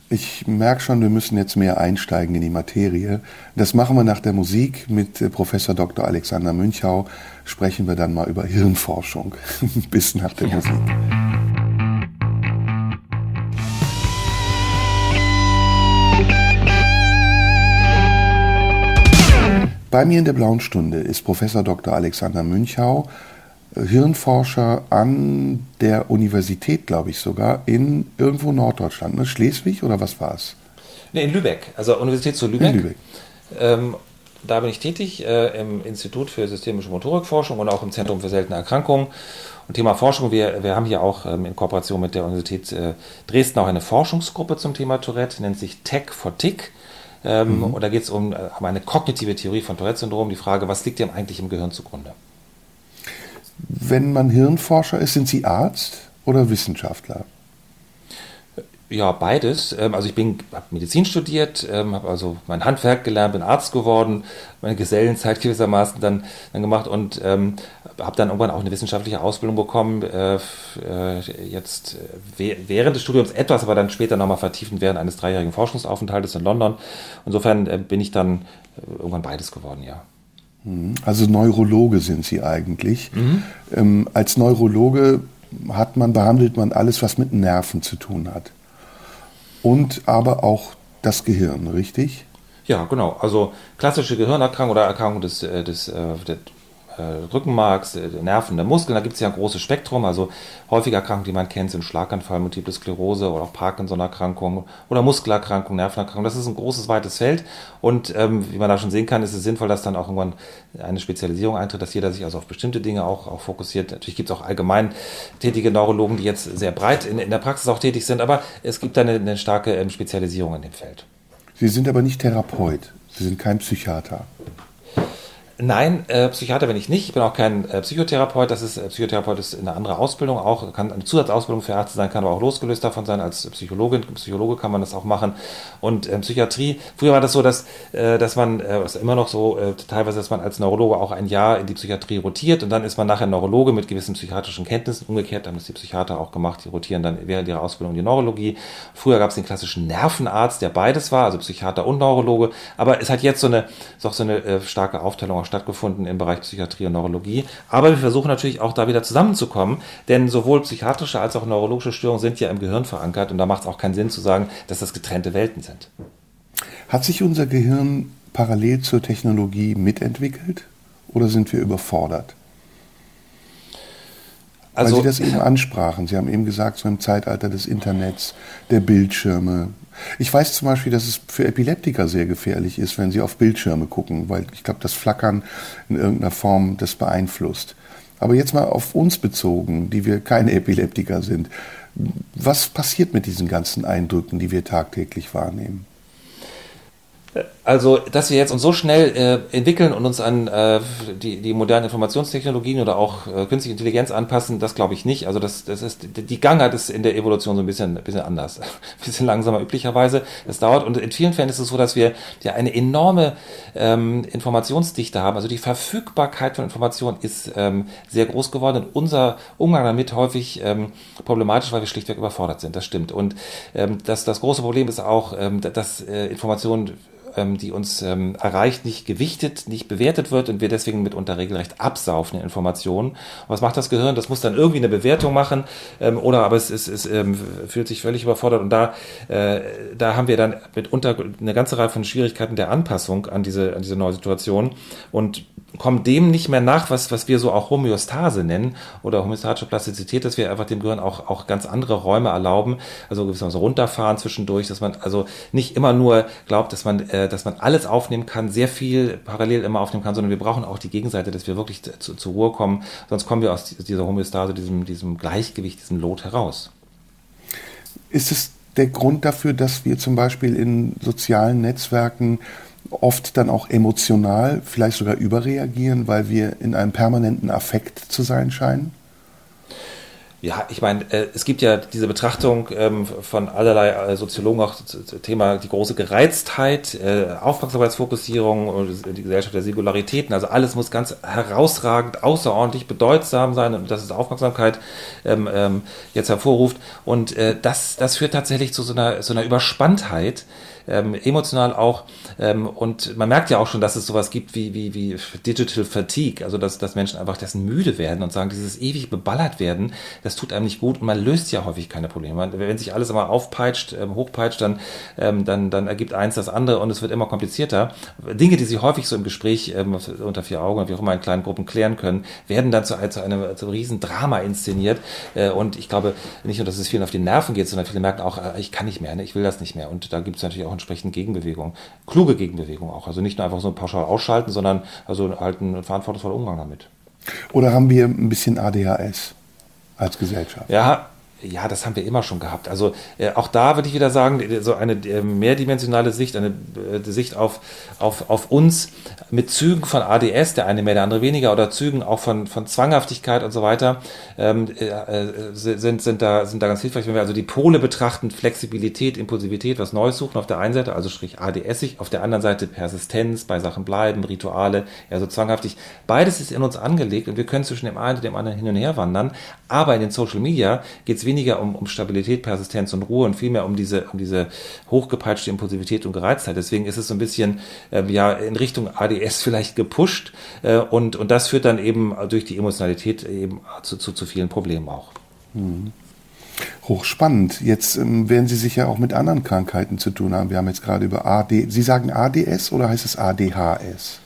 Ich merke schon, wir müssen jetzt mehr einsteigen in die Materie. Das machen wir nach der Musik. Mit äh, Professor Dr. Alexander Münchau sprechen wir dann mal über Hirnforschung. Bis nach der Musik. Bei mir in der blauen Stunde ist Professor Dr. Alexander Münchau, Hirnforscher an der Universität, glaube ich sogar, in irgendwo Norddeutschland, ne? Schleswig oder was war es? Nee, in Lübeck, also Universität zu Lübeck. In Lübeck. Ähm, da bin ich tätig äh, im Institut für systemische Motorikforschung und auch im Zentrum für seltene Erkrankungen. Und Thema Forschung, wir, wir haben hier auch ähm, in Kooperation mit der Universität äh, Dresden auch eine Forschungsgruppe zum Thema Tourette, nennt sich Tech for Tick. Ähm, mhm. Und da geht es um, äh, um eine kognitive Theorie von Tourette-Syndrom, die Frage, was liegt dem eigentlich im Gehirn zugrunde? Wenn man Hirnforscher ist, sind Sie Arzt oder Wissenschaftler? Ja, beides. Ähm, also ich bin habe Medizin studiert, ähm, habe also mein Handwerk gelernt, bin Arzt geworden, meine Gesellenzeit gewissermaßen dann, dann gemacht und ähm, habe dann irgendwann auch eine wissenschaftliche Ausbildung bekommen. Äh, äh, jetzt während des Studiums etwas, aber dann später nochmal vertiefend während eines dreijährigen Forschungsaufenthaltes in London. Insofern äh, bin ich dann irgendwann beides geworden, ja. Also Neurologe sind Sie eigentlich. Mhm. Ähm, als Neurologe hat man, behandelt man alles, was mit Nerven zu tun hat. Und aber auch das Gehirn, richtig? Ja, genau. Also klassische Gehirnerkrankung oder Erkrankung des, äh, des, äh, äh, Rückenmarks, der Nerven, der Muskeln. Da gibt es ja ein großes Spektrum. Also häufige Erkrankungen, die man kennt, sind Schlaganfall, Multiple Sklerose oder auch Parkinson-Erkrankungen oder Muskelerkrankungen, Nervenerkrankungen. Das ist ein großes, weites Feld. Und ähm, wie man da schon sehen kann, ist es sinnvoll, dass dann auch irgendwann eine Spezialisierung eintritt, dass jeder sich also auf bestimmte Dinge auch, auch fokussiert. Natürlich gibt es auch allgemein tätige Neurologen, die jetzt sehr breit in, in der Praxis auch tätig sind, aber es gibt da eine, eine starke ähm, Spezialisierung in dem Feld. Sie sind aber nicht Therapeut. Sie sind kein Psychiater. Nein, äh, Psychiater bin ich nicht. Ich bin auch kein äh, Psychotherapeut. Das ist, äh, Psychotherapeut ist eine andere Ausbildung auch, kann eine Zusatzausbildung für Ärzte sein, kann aber auch losgelöst davon sein. Als Psychologin, Psychologe kann man das auch machen. Und ähm, Psychiatrie, früher war das so, dass, äh, dass man, äh, ist immer noch so, äh, teilweise, dass man als Neurologe auch ein Jahr in die Psychiatrie rotiert und dann ist man nachher Neurologe mit gewissen psychiatrischen Kenntnissen. Umgekehrt haben das die Psychiater auch gemacht, die rotieren dann während ihrer Ausbildung die Neurologie. Früher gab es den klassischen Nervenarzt, der beides war, also Psychiater und Neurologe. Aber es hat jetzt so eine, so eine äh, starke Aufteilung stattgefunden im Bereich Psychiatrie und Neurologie. Aber wir versuchen natürlich auch da wieder zusammenzukommen, denn sowohl psychiatrische als auch neurologische Störungen sind ja im Gehirn verankert und da macht es auch keinen Sinn zu sagen, dass das getrennte Welten sind. Hat sich unser Gehirn parallel zur Technologie mitentwickelt oder sind wir überfordert? Also, Weil Sie das eben ansprachen. Sie haben eben gesagt, so im Zeitalter des Internets, der Bildschirme, ich weiß zum Beispiel, dass es für Epileptiker sehr gefährlich ist, wenn sie auf Bildschirme gucken, weil ich glaube, das Flackern in irgendeiner Form das beeinflusst. Aber jetzt mal auf uns bezogen, die wir keine Epileptiker sind. Was passiert mit diesen ganzen Eindrücken, die wir tagtäglich wahrnehmen? Also, dass wir jetzt uns so schnell äh, entwickeln und uns an äh, die, die modernen Informationstechnologien oder auch äh, künstliche Intelligenz anpassen, das glaube ich nicht. Also das, das ist die Gangart ist in der Evolution so ein bisschen, ein bisschen anders, ein bisschen langsamer üblicherweise. Das dauert und in vielen Fällen ist es so, dass wir ja eine enorme ähm, Informationsdichte haben. Also die Verfügbarkeit von Informationen ist ähm, sehr groß geworden und unser Umgang damit häufig ähm, problematisch, weil wir schlichtweg überfordert sind. Das stimmt. Und ähm, das, das große Problem ist auch, ähm, dass äh, Informationen ähm, die uns ähm, erreicht, nicht gewichtet, nicht bewertet wird und wir deswegen mitunter regelrecht absaufen in Informationen. Und was macht das Gehirn? Das muss dann irgendwie eine Bewertung machen ähm, oder aber es, es, es ähm, fühlt sich völlig überfordert und da, äh, da haben wir dann mitunter eine ganze Reihe von Schwierigkeiten der Anpassung an diese, an diese neue Situation und kommen dem nicht mehr nach, was, was wir so auch Homöostase nennen oder homöostatische Plastizität, dass wir einfach dem Gehirn auch, auch ganz andere Räume erlauben, also gewissermaßen runterfahren zwischendurch, dass man also nicht immer nur glaubt, dass man, äh, dass man alles aufnehmen kann, sehr viel parallel immer aufnehmen kann, sondern wir brauchen auch die Gegenseite, dass wir wirklich zu, zur Ruhe kommen, sonst kommen wir aus dieser Homöostase, diesem, diesem Gleichgewicht, diesem Lot heraus. Ist es der Grund dafür, dass wir zum Beispiel in sozialen Netzwerken oft dann auch emotional, vielleicht sogar überreagieren, weil wir in einem permanenten Affekt zu sein scheinen? Ja, ich meine, äh, es gibt ja diese Betrachtung ähm, von allerlei äh, Soziologen auch zum Thema die große Gereiztheit, äh, Aufmerksamkeitsfokussierung, die Gesellschaft der Singularitäten. Also alles muss ganz herausragend, außerordentlich bedeutsam sein und dass es Aufmerksamkeit ähm, ähm, jetzt hervorruft. Und das, das führt tatsächlich zu so einer, so einer Überspanntheit, ähm, emotional auch. Ähm, und man merkt ja auch schon, dass es sowas gibt wie, wie, wie Digital Fatigue, also dass, dass Menschen einfach dessen müde werden und sagen, dieses ewig beballert werden, das tut einem nicht gut und man löst ja häufig keine Probleme. Wenn sich alles immer aufpeitscht, ähm, hochpeitscht, dann, ähm, dann, dann ergibt eins das andere und es wird immer komplizierter. Dinge, die sie häufig so im Gespräch ähm, unter vier Augen, wie auch immer in kleinen Gruppen klären können, werden dann zu, zu einem, zu einem riesen Drama inszeniert. Äh, und ich glaube nicht nur, dass es vielen auf die Nerven geht, sondern viele merken auch, äh, ich kann nicht mehr, ne? ich will das nicht mehr. Und da gibt es natürlich auch entsprechend Gegenbewegung. Kluge Gegenbewegung auch. Also nicht nur einfach so pauschal ausschalten, sondern also halt ein verantwortungsvoller Umgang damit. Oder haben wir ein bisschen ADHS als Gesellschaft? Ja, ja, das haben wir immer schon gehabt. Also äh, auch da würde ich wieder sagen, so eine äh, mehrdimensionale Sicht, eine äh, Sicht auf, auf, auf uns mit Zügen von ADS, der eine mehr, der andere weniger, oder Zügen auch von, von Zwanghaftigkeit und so weiter, ähm, äh, äh sind, sind, da, sind da ganz hilfreich. Wenn wir also die Pole betrachten, Flexibilität, Impulsivität, was Neues suchen auf der einen Seite, also sprich ADS-ig, auf der anderen Seite Persistenz, bei Sachen bleiben, Rituale, ja so zwanghaftig. Beides ist in uns angelegt und wir können zwischen dem einen und dem anderen hin und her wandern, aber in den Social Media geht es weniger um, um Stabilität, Persistenz und Ruhe und vielmehr um diese, um diese hochgepeitschte Impulsivität und Gereiztheit. Deswegen ist es so ein bisschen äh, ja in Richtung ADS vielleicht gepusht äh, und, und das führt dann eben durch die Emotionalität eben zu, zu, zu vielen Problemen auch. Mhm. Hochspannend. Jetzt ähm, werden Sie sicher auch mit anderen Krankheiten zu tun haben. Wir haben jetzt gerade über AD. Sie sagen ADS oder heißt es ADHS?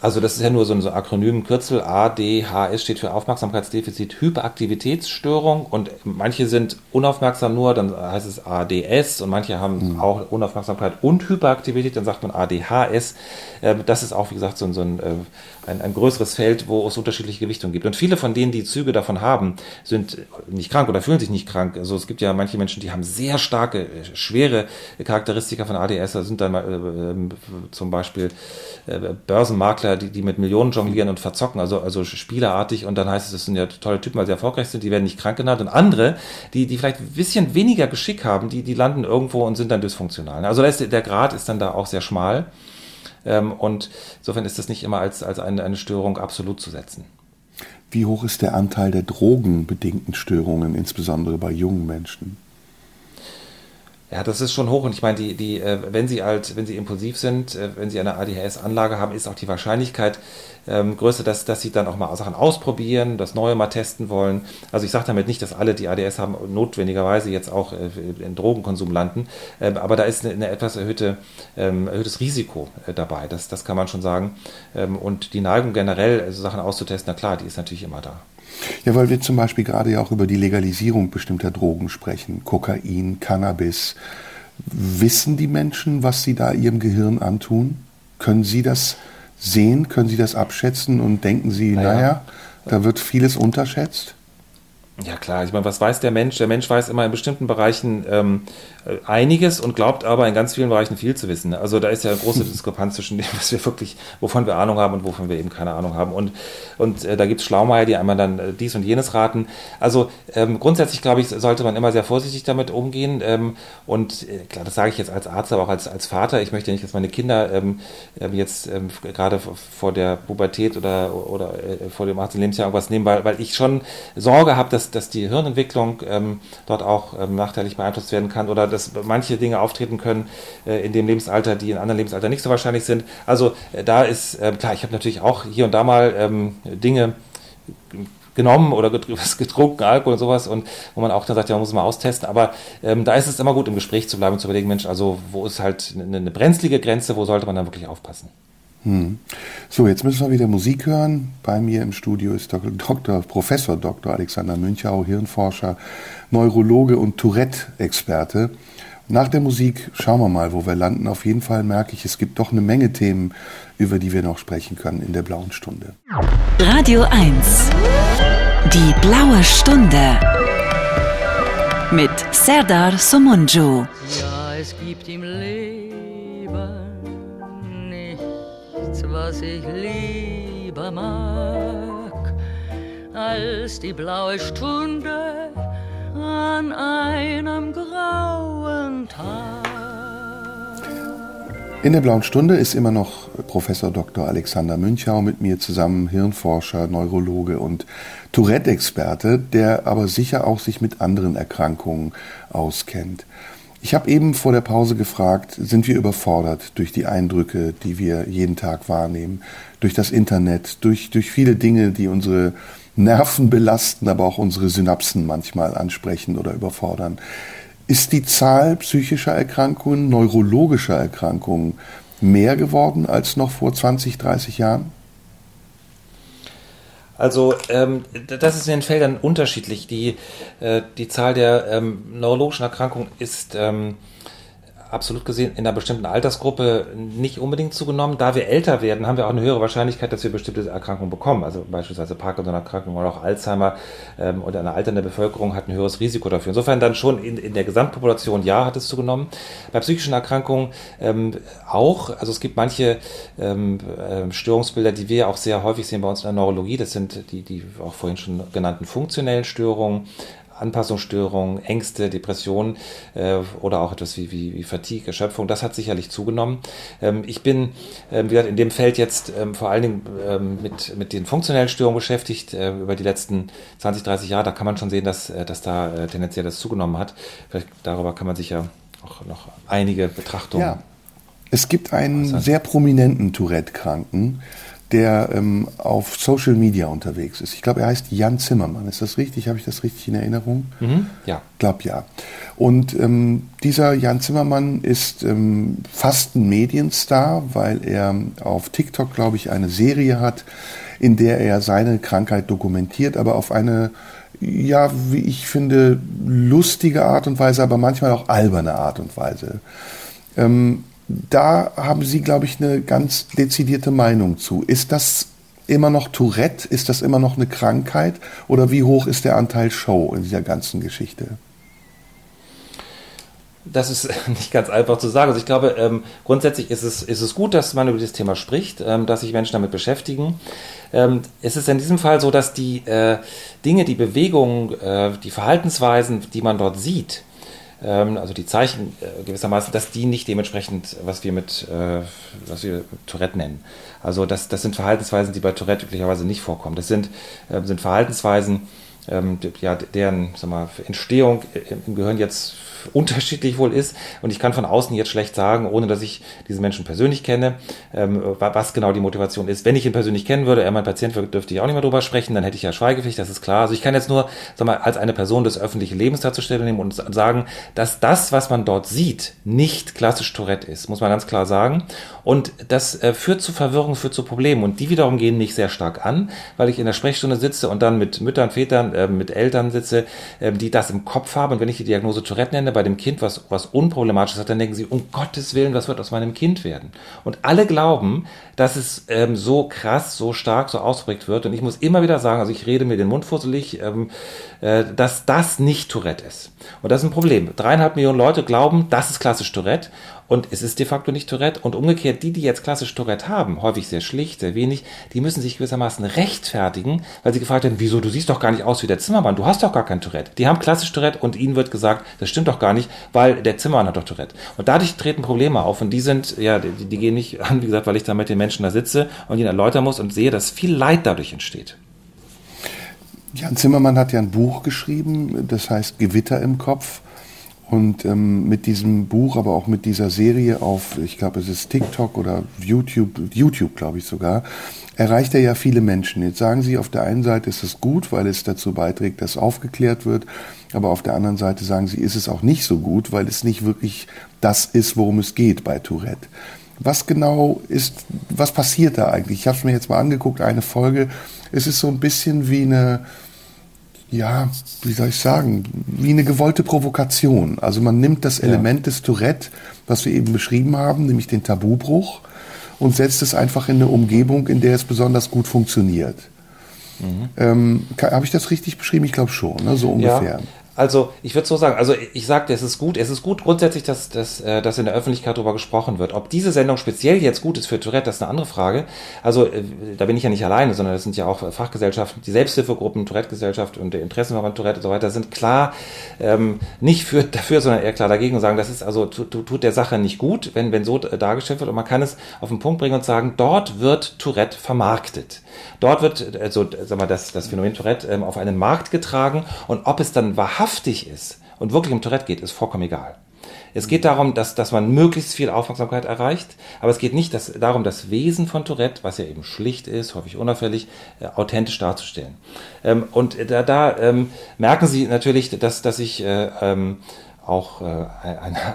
Also das ist ja nur so ein Akronym, Kürzel ADHS steht für Aufmerksamkeitsdefizit Hyperaktivitätsstörung und manche sind unaufmerksam nur, dann heißt es ADS und manche haben mhm. auch Unaufmerksamkeit und Hyperaktivität, dann sagt man ADHS. Ähm, das ist auch, wie gesagt, so ein, äh, ein, ein größeres Feld, wo es unterschiedliche Gewichtungen gibt. Und viele von denen, die Züge davon haben, sind nicht krank oder fühlen sich nicht krank. Also es gibt ja manche Menschen, die haben sehr starke, schwere Charakteristika von ADS. Da sind dann äh, zum Beispiel äh, Börsenmakler, die, die mit Millionen jonglieren und verzocken, also, also spielerartig. Und dann heißt es, das sind ja tolle Typen, weil sie erfolgreich sind, die werden nicht krank genannt. Und andere, die, die vielleicht ein bisschen weniger Geschick haben, die, die landen irgendwo und sind dann dysfunktional. Also der Grad ist dann da auch sehr schmal. Ähm, und insofern ist das nicht immer als, als eine, eine Störung absolut zu setzen. Wie hoch ist der Anteil der drogenbedingten Störungen, insbesondere bei jungen Menschen? Ja, das ist schon hoch und ich meine, die, die, äh, wenn sie halt, wenn sie impulsiv sind, äh, wenn sie eine ADHS-Anlage haben, ist auch die Wahrscheinlichkeit ähm, größer, dass, dass sie dann auch mal Sachen ausprobieren, das Neue mal testen wollen. Also ich sage damit nicht, dass alle, die ADS haben, notwendigerweise jetzt auch äh, in Drogenkonsum landen, ähm, aber da ist eine, eine etwas erhöhte, ähm, erhöhtes Risiko äh, dabei, das, das kann man schon sagen. Ähm, und die Neigung generell, also Sachen auszutesten, na klar, die ist natürlich immer da. Ja, weil wir zum Beispiel gerade ja auch über die Legalisierung bestimmter Drogen sprechen, Kokain, Cannabis. Wissen die Menschen, was sie da ihrem Gehirn antun? Können sie das sehen? Können sie das abschätzen und denken sie, naja, naja da wird vieles unterschätzt? Ja klar, ich meine, was weiß der Mensch? Der Mensch weiß immer in bestimmten Bereichen ähm, äh, einiges und glaubt aber in ganz vielen Bereichen viel zu wissen. Also da ist ja eine große Diskrepanz zwischen dem, was wir wirklich, wovon wir Ahnung haben und wovon wir eben keine Ahnung haben. Und, und äh, da gibt es Schlaumeier, die einmal dann äh, dies und jenes raten. Also ähm, grundsätzlich, glaube ich, sollte man immer sehr vorsichtig damit umgehen. Ähm, und äh, klar, das sage ich jetzt als Arzt, aber auch als, als Vater. Ich möchte nicht, dass meine Kinder ähm, ähm jetzt ähm, gerade vor der Pubertät oder, oder äh, vor dem 18. Lebensjahr irgendwas nehmen, weil, weil ich schon Sorge habe, dass dass, die Hirnentwicklung ähm, dort auch nachteilig beeinflusst werden kann oder dass manche Dinge auftreten können äh, in dem Lebensalter, die in anderen Lebensalter nicht so wahrscheinlich sind. Also äh, da ist, äh, klar, ich habe natürlich auch hier und da mal ähm, Dinge genommen oder getrunken, Alkohol und sowas und wo man auch dann sagt, ja, man muss mal austesten, aber ähm, da ist es immer gut, im Gespräch zu bleiben und zu überlegen, Mensch, also wo ist halt eine, eine brenzlige Grenze, wo sollte man dann wirklich aufpassen? Hm. So, jetzt müssen wir wieder Musik hören. Bei mir im Studio ist Dr. Professor Dr. Alexander Münchau, Hirnforscher, Neurologe und Tourette-Experte. Nach der Musik schauen wir mal, wo wir landen. Auf jeden Fall merke ich, es gibt doch eine Menge Themen, über die wir noch sprechen können in der blauen Stunde. Radio 1. Die blaue Stunde. Mit Serdar Somunju. Ja, es gibt im Leben was ich lieber mag, als die blaue Stunde an einem grauen Tag. In der blauen Stunde ist immer noch Professor Dr. Alexander Münchau mit mir zusammen, Hirnforscher, Neurologe und Tourette-Experte, der aber sicher auch sich mit anderen Erkrankungen auskennt. Ich habe eben vor der Pause gefragt, sind wir überfordert durch die Eindrücke, die wir jeden Tag wahrnehmen, durch das Internet, durch, durch viele Dinge, die unsere Nerven belasten, aber auch unsere Synapsen manchmal ansprechen oder überfordern. Ist die Zahl psychischer Erkrankungen, neurologischer Erkrankungen mehr geworden als noch vor 20, 30 Jahren? Also ähm, das ist in den Feldern unterschiedlich. Die, äh, die Zahl der ähm, neurologischen Erkrankungen ist ähm, absolut gesehen in einer bestimmten Altersgruppe nicht unbedingt zugenommen. Da wir älter werden, haben wir auch eine höhere Wahrscheinlichkeit, dass wir bestimmte Erkrankungen bekommen. Also beispielsweise Parkinson-Erkrankung oder auch Alzheimer ähm, oder eine alternde Bevölkerung hat ein höheres Risiko dafür. Insofern dann schon in, in der Gesamtpopulation, ja, hat es zugenommen. Bei psychischen Erkrankungen ähm, auch. Also es gibt manche ähm, äh, Störungsbilder, die wir auch sehr häufig sehen bei uns in der Neurologie. Das sind die, die auch vorhin schon genannten funktionellen Störungen, Anpassungsstörungen, Ängste, Depressionen äh, oder auch etwas wie, wie, wie Fatigue, Erschöpfung, das hat sicherlich zugenommen. Ähm, ich bin, ähm, wie gesagt, in dem Feld jetzt ähm, vor allen Dingen ähm, mit, mit den funktionellen Störungen beschäftigt äh, über die letzten 20, 30 Jahre. Da kann man schon sehen, dass, äh, dass da äh, tendenziell das zugenommen hat. Vielleicht darüber kann man sicher auch noch einige Betrachtungen. Ja. Es gibt einen sehr prominenten Tourette-Kranken, der ähm, auf Social Media unterwegs ist. Ich glaube, er heißt Jan Zimmermann. Ist das richtig? Habe ich das richtig in Erinnerung? Mhm, ja. Ich glaube ja. Und ähm, dieser Jan Zimmermann ist ähm, fast ein Medienstar, weil er auf TikTok, glaube ich, eine Serie hat, in der er seine Krankheit dokumentiert, aber auf eine, ja, wie ich finde, lustige Art und Weise, aber manchmal auch alberne Art und Weise. Ähm, da haben Sie, glaube ich, eine ganz dezidierte Meinung zu. Ist das immer noch Tourette? Ist das immer noch eine Krankheit? Oder wie hoch ist der Anteil Show in dieser ganzen Geschichte? Das ist nicht ganz einfach zu sagen. Also ich glaube, ähm, grundsätzlich ist es, ist es gut, dass man über dieses Thema spricht, ähm, dass sich Menschen damit beschäftigen. Ähm, es ist in diesem Fall so, dass die äh, Dinge, die Bewegungen, äh, die Verhaltensweisen, die man dort sieht, also die Zeichen äh, gewissermaßen, dass die nicht dementsprechend, was wir mit, äh, was wir Tourette nennen. Also das, das sind Verhaltensweisen, die bei Tourette üblicherweise nicht vorkommen. Das sind, äh, sind Verhaltensweisen, ähm, ja, deren sag mal, Entstehung im Gehirn jetzt unterschiedlich wohl ist. Und ich kann von außen jetzt schlecht sagen, ohne dass ich diese Menschen persönlich kenne, ähm, was genau die Motivation ist. Wenn ich ihn persönlich kennen würde, er mein Patient dürfte ich auch nicht mehr drüber sprechen, dann hätte ich ja Schweigepflicht, das ist klar. Also ich kann jetzt nur sag mal, als eine Person des öffentlichen Lebens dazu stellen nehmen und sagen, dass das, was man dort sieht, nicht klassisch Tourette ist, muss man ganz klar sagen. Und das äh, führt zu Verwirrung, führt zu Problemen. Und die wiederum gehen mich sehr stark an, weil ich in der Sprechstunde sitze und dann mit Müttern, Vätern, äh, mit Eltern sitze, äh, die das im Kopf haben. Und wenn ich die Diagnose Tourette nenne, bei dem Kind was, was unproblematisch hat, dann denken sie, um Gottes Willen, was wird aus meinem Kind werden? Und alle glauben, dass es ähm, so krass, so stark, so ausgeprägt wird. Und ich muss immer wieder sagen, also ich rede mir den Mund fusselig, ähm, äh, dass das nicht Tourette ist. Und das ist ein Problem. Dreieinhalb Millionen Leute glauben, das ist klassisch Tourette. Und es ist de facto nicht Tourette. Und umgekehrt, die, die jetzt klassisch Tourette haben, häufig sehr schlicht, sehr wenig, die müssen sich gewissermaßen rechtfertigen, weil sie gefragt werden, wieso, du siehst doch gar nicht aus wie der Zimmermann, du hast doch gar kein Tourette. Die haben klassisch Tourette und ihnen wird gesagt, das stimmt doch gar nicht, weil der Zimmermann hat doch Tourette. Und dadurch treten Probleme auf und die sind, ja, die, die gehen nicht an, wie gesagt, weil ich da mit den Menschen da sitze und ihnen erläutern muss und sehe, dass viel Leid dadurch entsteht. Jan Zimmermann hat ja ein Buch geschrieben, das heißt Gewitter im Kopf. Und ähm, mit diesem Buch, aber auch mit dieser Serie auf, ich glaube, es ist TikTok oder YouTube, YouTube glaube ich sogar, erreicht er ja viele Menschen. Jetzt sagen Sie, auf der einen Seite ist es gut, weil es dazu beiträgt, dass aufgeklärt wird, aber auf der anderen Seite sagen Sie, ist es auch nicht so gut, weil es nicht wirklich das ist, worum es geht bei Tourette. Was genau ist, was passiert da eigentlich? Ich habe es mir jetzt mal angeguckt, eine Folge. Es ist so ein bisschen wie eine, ja, wie soll ich sagen, wie eine gewollte Provokation. Also man nimmt das Element ja. des Tourette, was wir eben beschrieben haben, nämlich den Tabubruch, und setzt es einfach in eine Umgebung, in der es besonders gut funktioniert. Mhm. Ähm, Habe ich das richtig beschrieben? Ich glaube schon, ne? so ungefähr. Ja. Also ich würde so sagen, also ich sagte, es ist gut, es ist gut grundsätzlich, dass, dass, äh, dass in der Öffentlichkeit darüber gesprochen wird. Ob diese Sendung speziell jetzt gut ist für Tourette, das ist eine andere Frage. Also äh, da bin ich ja nicht alleine, sondern das sind ja auch Fachgesellschaften, die Selbsthilfegruppen, Tourette-Gesellschaft und der Interessenverband Tourette und so weiter sind klar ähm, nicht für, dafür, sondern eher klar dagegen und sagen, das ist also tut, tut der Sache nicht gut, wenn, wenn so dargestellt wird. Und man kann es auf den Punkt bringen und sagen, dort wird Tourette vermarktet. Dort wird also sag mal, das, das Phänomen Tourette ähm, auf einen Markt getragen und ob es dann wahrhaftig ist und wirklich um Tourette geht, ist vollkommen egal. Es geht darum, dass, dass man möglichst viel Aufmerksamkeit erreicht, aber es geht nicht dass, darum, das Wesen von Tourette, was ja eben schlicht ist, häufig unauffällig, äh, authentisch darzustellen. Ähm, und da, da ähm, merken Sie natürlich, dass, dass ich äh, ähm, auch äh,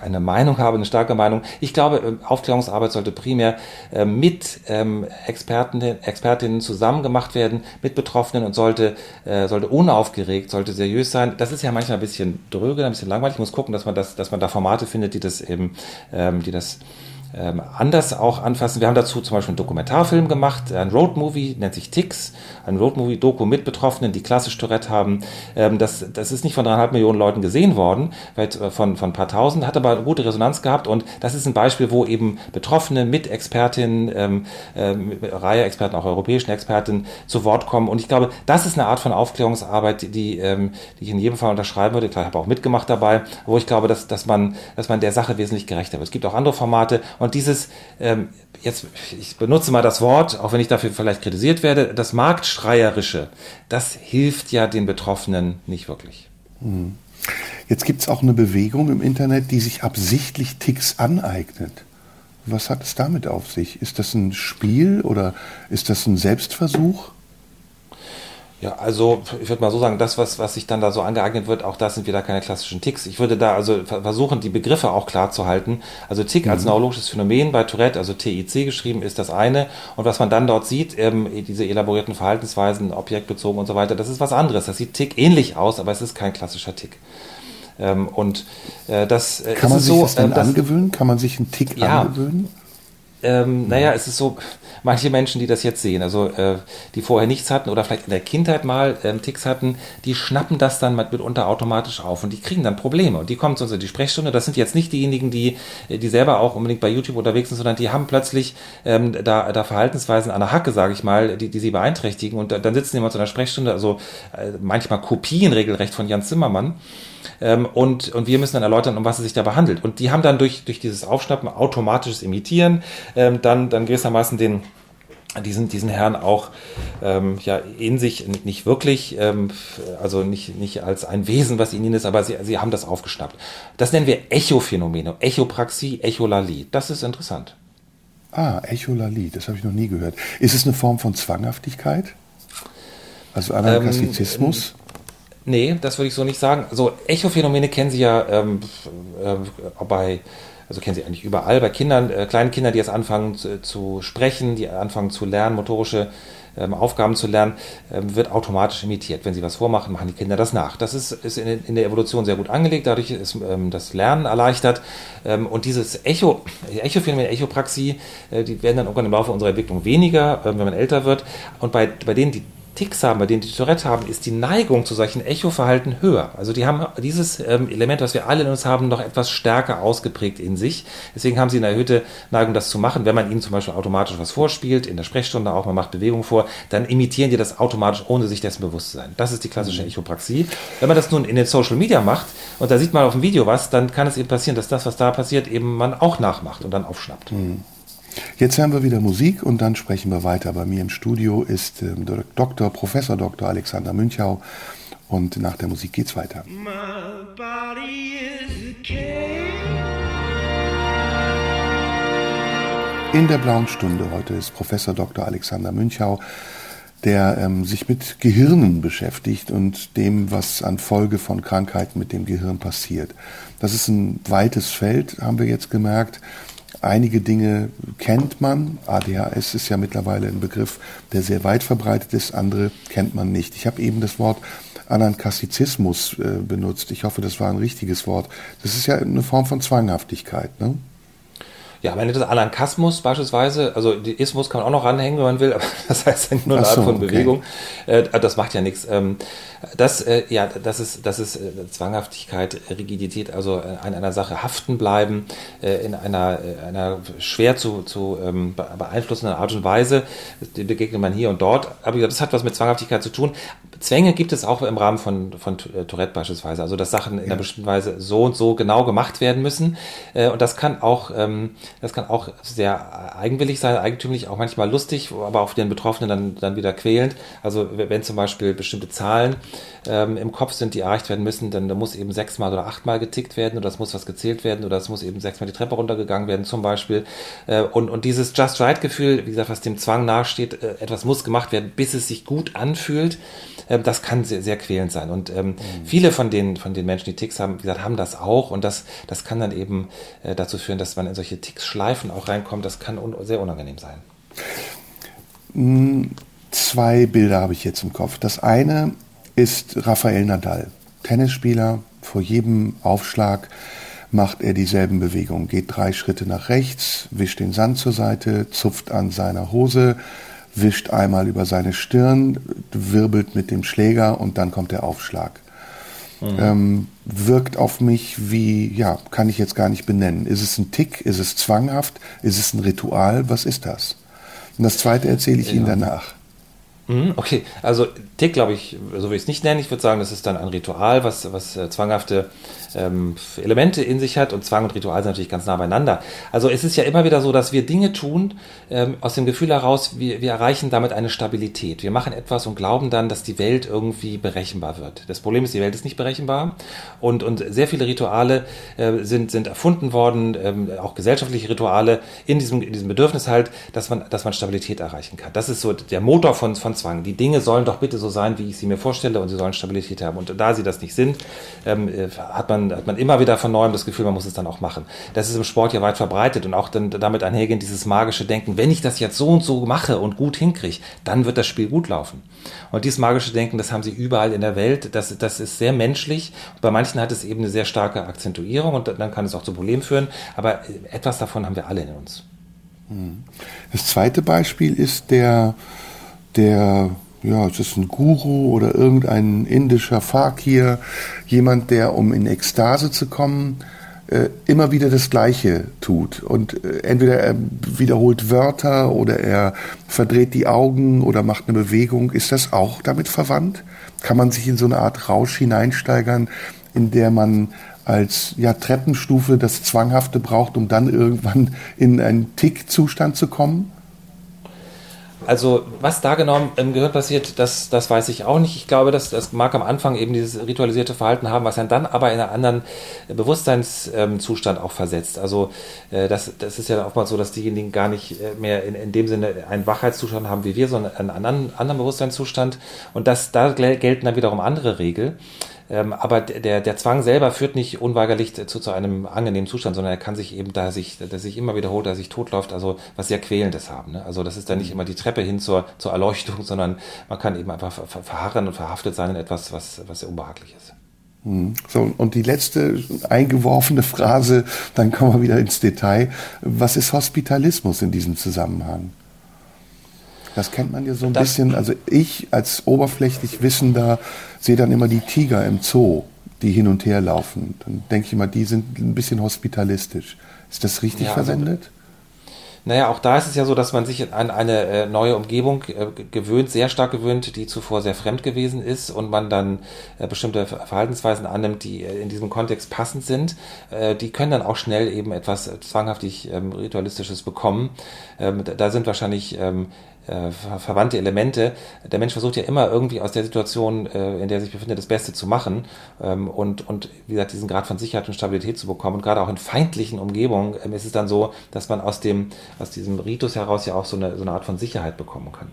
eine, Meinung habe, eine starke Meinung. Ich glaube, ähm, Aufklärungsarbeit sollte primär äh, mit ähm, Experten, Expertinnen zusammen gemacht werden, mit Betroffenen und sollte, äh, sollte unaufgeregt, sollte seriös sein. Das ist ja manchmal ein bisschen dröge, ein bisschen langweilig. Ich muss gucken, dass man das, dass man da Formate findet, die das eben, ähm, die das ähm, anders auch anfassen. Wir haben dazu zum Beispiel einen Dokumentarfilm gemacht, ein Roadmovie, nennt sich Tix, ein Roadmovie-Doku mit Betroffenen, die klassisch Tourette haben. Ähm, das, das ist nicht von dreieinhalb Millionen Leuten gesehen worden, vielleicht äh, von, von ein paar tausend, hat aber eine gute Resonanz gehabt und das ist ein Beispiel, wo eben Betroffene mit Expertinnen, ähm, äh, Reihe Experten, auch europäischen Experten zu Wort kommen und ich glaube, das ist eine Art von Aufklärungsarbeit, die, die, ähm, die ich in jedem Fall unterschreiben würde. Klar, ich habe auch mitgemacht dabei, wo ich glaube, dass, dass, man, dass man der Sache wesentlich gerechter wird. Es gibt auch andere Formate und dieses, ähm, jetzt, ich benutze mal das Wort, auch wenn ich dafür vielleicht kritisiert werde, das Marktschreierische, das hilft ja den Betroffenen nicht wirklich. Hm. Jetzt gibt es auch eine Bewegung im Internet, die sich absichtlich Ticks aneignet. Was hat es damit auf sich? Ist das ein Spiel oder ist das ein Selbstversuch? Ja, also ich würde mal so sagen, das, was, was sich dann da so angeeignet wird, auch das sind wieder keine klassischen Ticks. Ich würde da also versuchen, die Begriffe auch klar zu halten. Also Tick mhm. als neurologisches Phänomen bei Tourette, also TIC geschrieben, ist das eine. Und was man dann dort sieht, ähm, diese elaborierten Verhaltensweisen, objektbezogen und so weiter, das ist was anderes. Das sieht Tick ähnlich aus, aber es ist kein klassischer Tick. Ähm, und äh, das äh, Kann man sich so, das dann äh, angewöhnen? Kann man sich einen Tick ja, angewöhnen? Ähm, naja, es ist so, manche Menschen, die das jetzt sehen, also äh, die vorher nichts hatten oder vielleicht in der Kindheit mal ähm, Ticks hatten, die schnappen das dann mitunter automatisch auf und die kriegen dann Probleme und die kommen zu uns in die Sprechstunde. Das sind jetzt nicht diejenigen, die, die selber auch unbedingt bei YouTube unterwegs sind, sondern die haben plötzlich ähm, da, da Verhaltensweisen an der Hacke, sage ich mal, die, die sie beeinträchtigen und dann sitzen die mal zu einer Sprechstunde, also äh, manchmal Kopien regelrecht von Jan Zimmermann ähm, und, und wir müssen dann erläutern, um was es sich dabei handelt. Und die haben dann durch, durch dieses Aufschnappen automatisches Imitieren ähm, dann, dann gewissermaßen den, diesen, diesen Herrn auch ähm, ja, in sich nicht wirklich, ähm, also nicht, nicht als ein Wesen, was in ihnen ist, aber sie, sie haben das aufgeschnappt. Das nennen wir Echophänomene, Echopraxie, Echolalie. Das ist interessant. Ah, Echolalie, das habe ich noch nie gehört. Ist es eine Form von Zwanghaftigkeit? Also Anarchizismus? Ähm, Nee, das würde ich so nicht sagen. Also Echophänomene kennen Sie ja ähm, äh, bei, also kennen Sie eigentlich überall, bei Kindern, äh, kleinen Kindern, die jetzt anfangen zu, zu, sprechen, die anfangen zu lernen, motorische ähm, Aufgaben zu lernen, ähm, wird automatisch imitiert. Wenn sie was vormachen, machen die Kinder das nach. Das ist, ist in, in, der Evolution sehr gut angelegt, dadurch ist ähm, das Lernen erleichtert. Ähm, und dieses Echo, Echophänomen, Echopraxie, äh, die werden dann irgendwann im Laufe unserer Entwicklung weniger, äh, wenn man älter wird. Und bei, bei denen, die Ticks haben, bei denen die Tourette haben, ist die Neigung zu solchen Echoverhalten höher. Also die haben dieses ähm, Element, was wir alle in uns haben, noch etwas stärker ausgeprägt in sich. Deswegen haben sie eine erhöhte Neigung, das zu machen. Wenn man ihnen zum Beispiel automatisch was vorspielt, in der Sprechstunde auch, man macht Bewegung vor, dann imitieren die das automatisch, ohne sich dessen bewusst zu sein. Das ist die klassische mhm. Echopraxie. Wenn man das nun in den Social Media macht und da sieht man auf dem Video was, dann kann es eben passieren, dass das, was da passiert, eben man auch nachmacht und dann aufschnappt. Mhm. Jetzt hören wir wieder Musik und dann sprechen wir weiter. Bei mir im Studio ist äh, Dr. Professor Dr. Alexander Münchau und nach der Musik geht's weiter. In der blauen Stunde heute ist Professor Dr. Alexander Münchau, der ähm, sich mit Gehirnen beschäftigt und dem, was an Folge von Krankheiten mit dem Gehirn passiert. Das ist ein weites Feld, haben wir jetzt gemerkt. Einige Dinge kennt man. ADHS ist ja mittlerweile ein Begriff, der sehr weit verbreitet ist. Andere kennt man nicht. Ich habe eben das Wort Anankastizismus äh, benutzt. Ich hoffe, das war ein richtiges Wort. Das ist ja eine Form von Zwanghaftigkeit. Ne? Ja, wenn das Alankasmus beispielsweise, also die Ismus kann man auch noch ranhängen, wenn man will, aber das heißt nur eine so, Art von okay. Bewegung. Äh, das macht ja nichts. Ähm, das, äh, ja, das ist, das ist äh, Zwanghaftigkeit, Rigidität, also äh, an einer Sache haften bleiben, äh, in einer, äh, einer schwer zu, zu ähm, beeinflussenden Art und Weise. Die begegnet man hier und dort. Aber das hat was mit Zwanghaftigkeit zu tun. Zwänge gibt es auch im Rahmen von, von Tourette beispielsweise. Also, dass Sachen in einer bestimmten Weise so und so genau gemacht werden müssen. und das kann auch, ähm, das kann auch sehr eigenwillig sein, eigentümlich, auch manchmal lustig, aber auch den Betroffenen dann, dann wieder quälend. Also wenn zum Beispiel bestimmte Zahlen ähm, im Kopf sind, die erreicht werden müssen, dann da muss eben sechsmal oder achtmal getickt werden oder es muss was gezählt werden oder es muss eben sechsmal die Treppe runtergegangen werden zum Beispiel. Äh, und, und dieses Just Right-Gefühl, wie gesagt, was dem Zwang nachsteht, äh, etwas muss gemacht werden, bis es sich gut anfühlt, äh, das kann sehr, sehr quälend sein. Und ähm, mhm. viele von den, von den Menschen, die Ticks haben, wie gesagt, haben das auch und das, das kann dann eben äh, dazu führen, dass man in solche Ticks-Schleifen auch reinkommt. Das kann un sehr unangenehm sein. Hm, zwei Bilder habe ich jetzt im Kopf. Das eine ist Rafael Nadal. Tennisspieler, vor jedem Aufschlag macht er dieselben Bewegungen, geht drei Schritte nach rechts, wischt den Sand zur Seite, zupft an seiner Hose, wischt einmal über seine Stirn, wirbelt mit dem Schläger und dann kommt der Aufschlag. Mhm. Ähm, wirkt auf mich wie, ja, kann ich jetzt gar nicht benennen. Ist es ein Tick? Ist es zwanghaft? Ist es ein Ritual? Was ist das? Und das zweite erzähle ich ja. Ihnen danach. Mhm, okay, also Tick glaube ich, so will ich es nicht nennen. Ich würde sagen, das ist dann ein Ritual, was, was äh, zwanghafte ähm, Elemente in sich hat und Zwang und Ritual sind natürlich ganz nah beieinander. Also es ist ja immer wieder so, dass wir Dinge tun ähm, aus dem Gefühl heraus, wir, wir erreichen damit eine Stabilität. Wir machen etwas und glauben dann, dass die Welt irgendwie berechenbar wird. Das Problem ist, die Welt ist nicht berechenbar und, und sehr viele Rituale äh, sind, sind erfunden worden, ähm, auch gesellschaftliche Rituale in diesem, in diesem Bedürfnis halt, dass man, dass man Stabilität erreichen kann. Das ist so der Motor von, von Zwang. Die Dinge sollen doch bitte so sein, wie ich sie mir vorstelle und sie sollen Stabilität haben. Und da sie das nicht sind, ähm, äh, hat man hat man immer wieder von neuem das Gefühl, man muss es dann auch machen. Das ist im Sport ja weit verbreitet und auch dann damit einhergehend dieses magische Denken, wenn ich das jetzt so und so mache und gut hinkriege, dann wird das Spiel gut laufen. Und dieses magische Denken, das haben sie überall in der Welt, das, das ist sehr menschlich. Bei manchen hat es eben eine sehr starke Akzentuierung und dann kann es auch zu Problemen führen, aber etwas davon haben wir alle in uns. Hm. Das zweite Beispiel ist der, der ja, es ist ein Guru oder irgendein indischer Fakir, jemand, der, um in Ekstase zu kommen, äh, immer wieder das Gleiche tut. Und äh, entweder er wiederholt Wörter oder er verdreht die Augen oder macht eine Bewegung. Ist das auch damit verwandt? Kann man sich in so eine Art Rausch hineinsteigern, in der man als ja, Treppenstufe das Zwanghafte braucht, um dann irgendwann in einen Tick-Zustand zu kommen? Also was da genau im Gehirn passiert, das, das weiß ich auch nicht. Ich glaube, dass das mag am Anfang eben dieses ritualisierte Verhalten haben, was dann aber in einen anderen Bewusstseinszustand auch versetzt. Also äh, das, das ist ja oftmals so, dass diejenigen gar nicht äh, mehr in, in dem Sinne einen Wachheitszustand haben wie wir, sondern einen anderen, anderen Bewusstseinszustand. Und das, da gelten dann wiederum andere Regeln. Ähm, aber der, der Zwang selber führt nicht unweigerlich zu, zu einem angenehmen Zustand, sondern er kann sich eben, da sich, da sich immer wiederholt, da sich totläuft, also was sehr Quälendes haben. Ne? Also das ist dann nicht immer die Treppe hin zur, zur Erleuchtung, sondern man kann eben einfach verharren und verhaftet sein in etwas, was, was sehr unbehaglich ist. Hm. So, und die letzte eingeworfene Phrase, dann kommen wir wieder ins Detail. Was ist Hospitalismus in diesem Zusammenhang? Das kennt man ja so ein das bisschen. Also ich als oberflächlich Wissender sehe dann immer die Tiger im Zoo, die hin und her laufen. Dann denke ich immer, die sind ein bisschen hospitalistisch. Ist das richtig ja, also verwendet? Also, naja, auch da ist es ja so, dass man sich an eine äh, neue Umgebung äh, gewöhnt, sehr stark gewöhnt, die zuvor sehr fremd gewesen ist und man dann äh, bestimmte Verhaltensweisen annimmt, die in diesem Kontext passend sind. Die können dann auch schnell eben etwas zwanghaftig ähm, Ritualistisches bekommen. Ähm, da sind wahrscheinlich ähm, äh, verwandte Elemente. Der Mensch versucht ja immer irgendwie aus der Situation, äh, in der er sich befindet, das Beste zu machen ähm, und, und wie gesagt, diesen Grad von Sicherheit und Stabilität zu bekommen. Und gerade auch in feindlichen Umgebungen ähm, ist es dann so, dass man aus, dem, aus diesem Ritus heraus ja auch so eine, so eine Art von Sicherheit bekommen kann.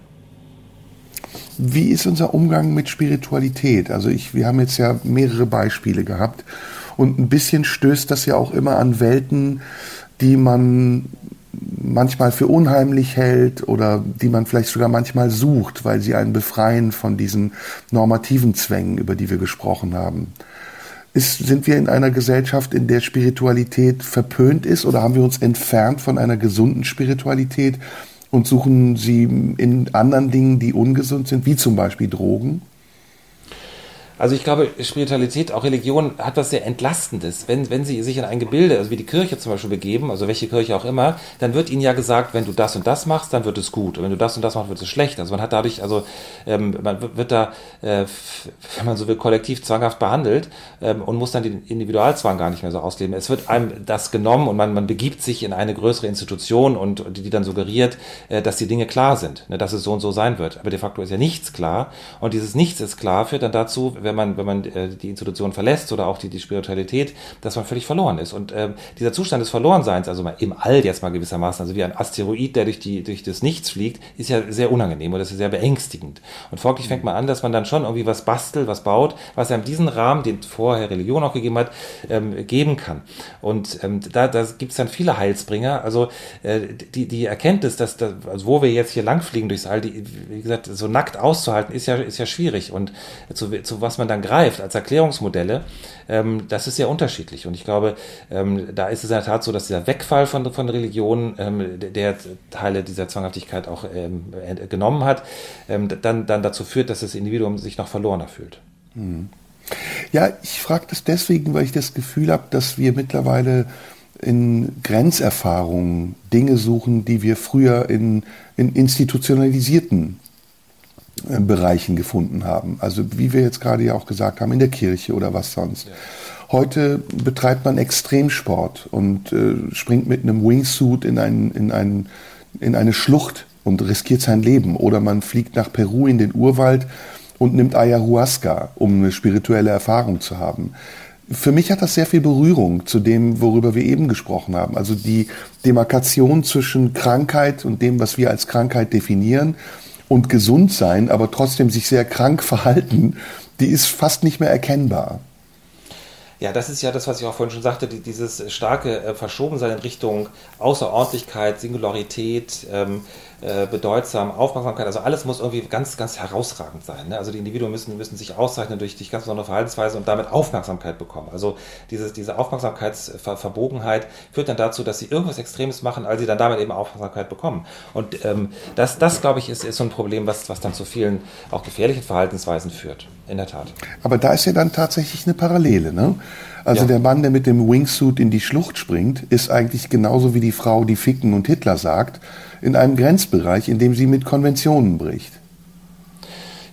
Wie ist unser Umgang mit Spiritualität? Also ich, wir haben jetzt ja mehrere Beispiele gehabt und ein bisschen stößt das ja auch immer an Welten, die man manchmal für unheimlich hält oder die man vielleicht sogar manchmal sucht, weil sie einen befreien von diesen normativen Zwängen, über die wir gesprochen haben. Ist, sind wir in einer Gesellschaft, in der Spiritualität verpönt ist oder haben wir uns entfernt von einer gesunden Spiritualität und suchen sie in anderen Dingen, die ungesund sind, wie zum Beispiel Drogen? Also ich glaube, Spiritualität, auch Religion hat was sehr Entlastendes. Wenn, wenn sie sich in ein Gebilde, also wie die Kirche zum Beispiel begeben, also welche Kirche auch immer, dann wird ihnen ja gesagt, wenn du das und das machst, dann wird es gut. Und wenn du das und das machst, wird es schlecht. Also man hat dadurch, also ähm, man wird da, äh, wenn man so will, kollektiv zwanghaft behandelt ähm, und muss dann den Individualzwang gar nicht mehr so ausleben. Es wird einem das genommen und man, man begibt sich in eine größere Institution und, die dann suggeriert, äh, dass die Dinge klar sind, ne, dass es so und so sein wird. Aber de facto ist ja nichts klar. Und dieses Nichts ist klar führt dann dazu, wenn man, wenn man äh, die Institution verlässt oder auch die, die Spiritualität, dass man völlig verloren ist. Und äh, dieser Zustand des Verlorenseins, also im All jetzt mal gewissermaßen, also wie ein Asteroid, der durch, die, durch das Nichts fliegt, ist ja sehr unangenehm oder ist sehr beängstigend. Und folglich fängt man an, dass man dann schon irgendwie was bastelt, was baut, was einem diesen Rahmen, den vorher Religion auch gegeben hat, ähm, geben kann. Und ähm, da, da gibt es dann viele Heilsbringer. Also äh, die, die Erkenntnis, dass, dass also wo wir jetzt hier langfliegen durchs All, die, wie gesagt, so nackt auszuhalten, ist ja, ist ja schwierig. Und zu, zu was man dann greift als Erklärungsmodelle, ähm, das ist sehr unterschiedlich. Und ich glaube, ähm, da ist es in der Tat so, dass dieser Wegfall von, von Religionen, ähm, der Teile dieser Zwanghaftigkeit auch ähm, genommen hat, ähm, dann, dann dazu führt, dass das Individuum sich noch verlorener fühlt. Hm. Ja, ich frage das deswegen, weil ich das Gefühl habe, dass wir mittlerweile in Grenzerfahrungen Dinge suchen, die wir früher in, in institutionalisierten Bereichen gefunden haben. Also wie wir jetzt gerade ja auch gesagt haben, in der Kirche oder was sonst. Ja. Heute betreibt man Extremsport und äh, springt mit einem Wingsuit in, ein, in, ein, in eine Schlucht und riskiert sein Leben. Oder man fliegt nach Peru in den Urwald und nimmt Ayahuasca, um eine spirituelle Erfahrung zu haben. Für mich hat das sehr viel Berührung zu dem, worüber wir eben gesprochen haben. Also die Demarkation zwischen Krankheit und dem, was wir als Krankheit definieren und gesund sein, aber trotzdem sich sehr krank verhalten, die ist fast nicht mehr erkennbar. Ja, das ist ja das, was ich auch vorhin schon sagte, die, dieses starke äh, Verschobensein in Richtung Außerordentlichkeit, Singularität, ähm, äh, bedeutsam, Aufmerksamkeit, also alles muss irgendwie ganz, ganz herausragend sein. Ne? Also die Individuen müssen, müssen sich auszeichnen durch, durch ganz besondere Verhaltensweise und damit Aufmerksamkeit bekommen. Also dieses, diese Aufmerksamkeitsverbogenheit führt dann dazu, dass sie irgendwas Extremes machen, als sie dann damit eben Aufmerksamkeit bekommen. Und ähm, das, das glaube ich, ist, ist so ein Problem, was, was dann zu vielen auch gefährlichen Verhaltensweisen führt. In der Tat. Aber da ist ja dann tatsächlich eine Parallele. Ne? Also ja. der Mann, der mit dem Wingsuit in die Schlucht springt, ist eigentlich genauso wie die Frau, die Ficken und Hitler sagt, in einem Grenzbereich, in dem sie mit Konventionen bricht.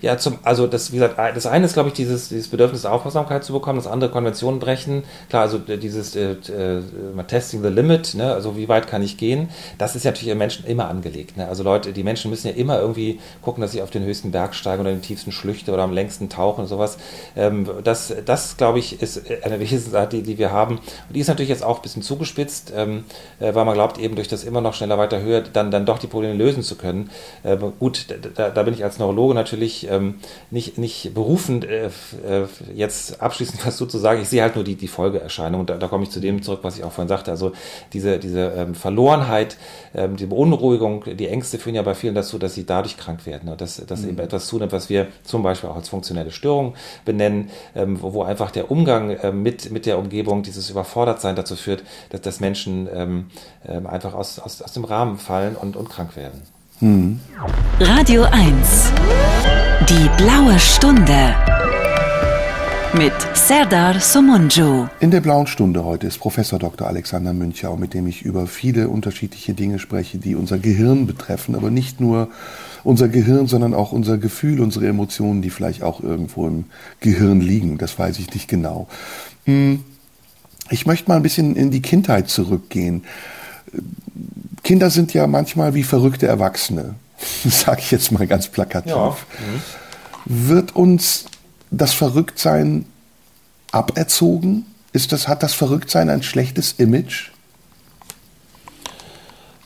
Ja, zum, also das, wie gesagt, das eine ist, glaube ich, dieses, dieses Bedürfnis Aufmerksamkeit zu bekommen, das andere Konventionen brechen. Klar, also dieses äh, äh, Testing the Limit, ne, also wie weit kann ich gehen, das ist ja natürlich im Menschen immer angelegt. Ne? Also Leute, die Menschen müssen ja immer irgendwie gucken, dass sie auf den höchsten Berg steigen oder den tiefsten Schlüchte oder am längsten tauchen und sowas. Ähm, das, das glaube ich, ist eine Wesensart, die, die wir haben. Und die ist natürlich jetzt auch ein bisschen zugespitzt, ähm, äh, weil man glaubt, eben durch das immer noch schneller, weiter, höher, dann, dann doch die Probleme lösen zu können. Äh, gut, da, da bin ich als Neurologe natürlich ähm, nicht, nicht berufen, äh, äh, jetzt abschließend was zu sagen. Ich sehe halt nur die, die Folgeerscheinung. Da, da komme ich zu dem zurück, was ich auch vorhin sagte. Also diese, diese ähm, Verlorenheit, ähm, die Beunruhigung, die Ängste führen ja bei vielen dazu, dass sie dadurch krank werden. Ne? Dass, dass mhm. eben etwas zunimmt, was wir zum Beispiel auch als funktionelle Störung benennen, ähm, wo, wo, einfach der Umgang äh, mit, mit der Umgebung, dieses Überfordertsein dazu führt, dass, dass Menschen ähm, ähm einfach aus, aus, aus dem Rahmen fallen und, und krank werden. Hm. Radio 1. Die blaue Stunde. Mit Serdar Somunju. In der blauen Stunde heute ist Professor Dr. Alexander Münchau, mit dem ich über viele unterschiedliche Dinge spreche, die unser Gehirn betreffen, aber nicht nur unser Gehirn, sondern auch unser Gefühl, unsere Emotionen, die vielleicht auch irgendwo im Gehirn liegen. Das weiß ich nicht genau. Hm. Ich möchte mal ein bisschen in die Kindheit zurückgehen. Kinder sind ja manchmal wie verrückte Erwachsene, sage ich jetzt mal ganz plakativ. Ja. Mhm. Wird uns das Verrücktsein aberzogen? Ist das, hat das Verrücktsein ein schlechtes Image?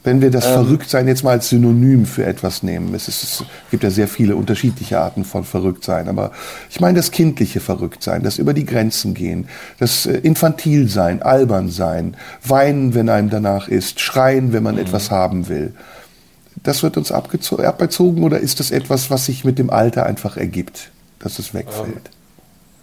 Wenn wir das ähm, Verrücktsein jetzt mal als Synonym für etwas nehmen. Es, ist, es, gibt ja sehr viele unterschiedliche Arten von Verrücktsein, aber ich meine das kindliche Verrücktsein, das über die Grenzen gehen, das äh, Infantilsein, Albernsein, weinen, wenn einem danach ist, schreien, wenn man mhm. etwas haben will. Das wird uns abgezogen oder ist das etwas, was sich mit dem Alter einfach ergibt, dass es wegfällt? Ähm,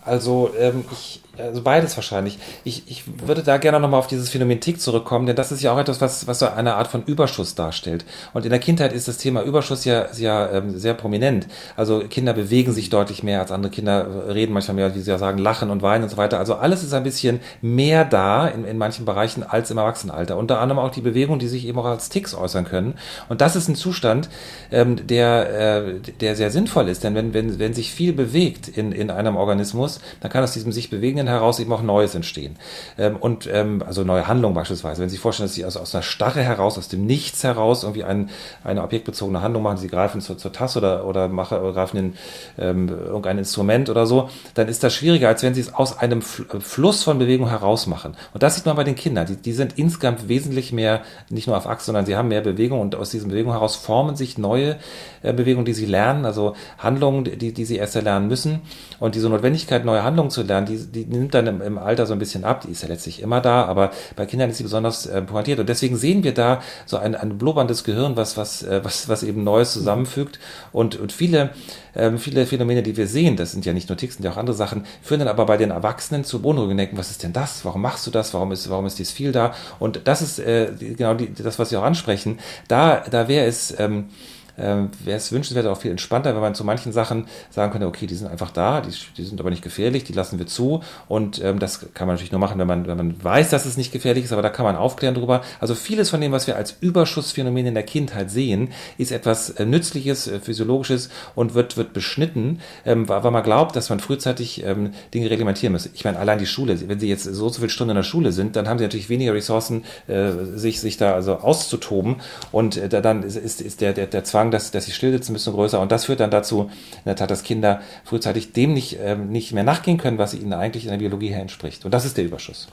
also ähm, ich also beides wahrscheinlich. Ich, ich würde da gerne nochmal auf dieses Phänomen Tick zurückkommen, denn das ist ja auch etwas, was, was so eine Art von Überschuss darstellt. Und in der Kindheit ist das Thema Überschuss ja, ja ähm, sehr prominent. Also Kinder bewegen sich deutlich mehr als andere Kinder, reden manchmal mehr, wie sie ja sagen, lachen und weinen und so weiter. Also alles ist ein bisschen mehr da in, in manchen Bereichen als im Erwachsenenalter. Unter anderem auch die Bewegung, die sich eben auch als Ticks äußern können. Und das ist ein Zustand, ähm, der, äh, der sehr sinnvoll ist. Denn wenn, wenn, wenn sich viel bewegt in, in einem Organismus, dann kann aus diesem sich bewegenden Dingen heraus eben auch Neues entstehen. Ähm, und ähm, also neue Handlungen beispielsweise. Wenn Sie sich vorstellen, dass Sie also aus einer Starre heraus, aus dem Nichts heraus irgendwie ein, eine objektbezogene Handlung machen, Sie greifen zur, zur Tasse oder, oder, machen, oder greifen in ähm, irgendein Instrument oder so, dann ist das schwieriger, als wenn Sie es aus einem Fluss von Bewegung heraus machen. Und das sieht man bei den Kindern. Die, die sind insgesamt wesentlich mehr, nicht nur auf Achse, sondern sie haben mehr Bewegung und aus diesen Bewegungen heraus formen sich neue äh, Bewegungen, die sie lernen, also Handlungen, die, die sie erst erlernen müssen. Und diese Notwendigkeit, neue Handlungen zu lernen, die, die nimmt dann im, im, Alter so ein bisschen ab. Die ist ja letztlich immer da, aber bei Kindern ist sie besonders äh, pointiert. Und deswegen sehen wir da so ein, ein blubberndes Gehirn, was, was, äh, was, was eben Neues zusammenfügt. Und, und viele, ähm, viele Phänomene, die wir sehen, das sind ja nicht nur Ticks, sind ja auch andere Sachen, führen dann aber bei den Erwachsenen zu Beunruhigung denken, was ist denn das? Warum machst du das? Warum ist, warum ist dies viel da? Und das ist äh, genau die, das, was Sie auch ansprechen. Da, da wäre es, ähm, wäre es wünschenswert auch viel entspannter, wenn man zu manchen Sachen sagen könnte, okay, die sind einfach da, die, die sind aber nicht gefährlich, die lassen wir zu. Und ähm, das kann man natürlich nur machen, wenn man, wenn man weiß, dass es nicht gefährlich ist, aber da kann man aufklären drüber. Also vieles von dem, was wir als Überschussphänomen in der Kindheit sehen, ist etwas äh, Nützliches, äh, Physiologisches und wird, wird beschnitten, ähm, weil man glaubt, dass man frühzeitig ähm, Dinge reglementieren muss. Ich meine, allein die Schule, wenn Sie jetzt so, so viele Stunden in der Schule sind, dann haben Sie natürlich weniger Ressourcen, äh, sich, sich da also auszutoben. Und äh, dann ist, ist, ist der, der, der Zwang, dass, dass sie still sitzen müssen, größer. Und das führt dann dazu, in der Tat, dass Kinder frühzeitig dem nicht, ähm, nicht mehr nachgehen können, was ihnen eigentlich in der Biologie her entspricht. Und das ist der Überschuss.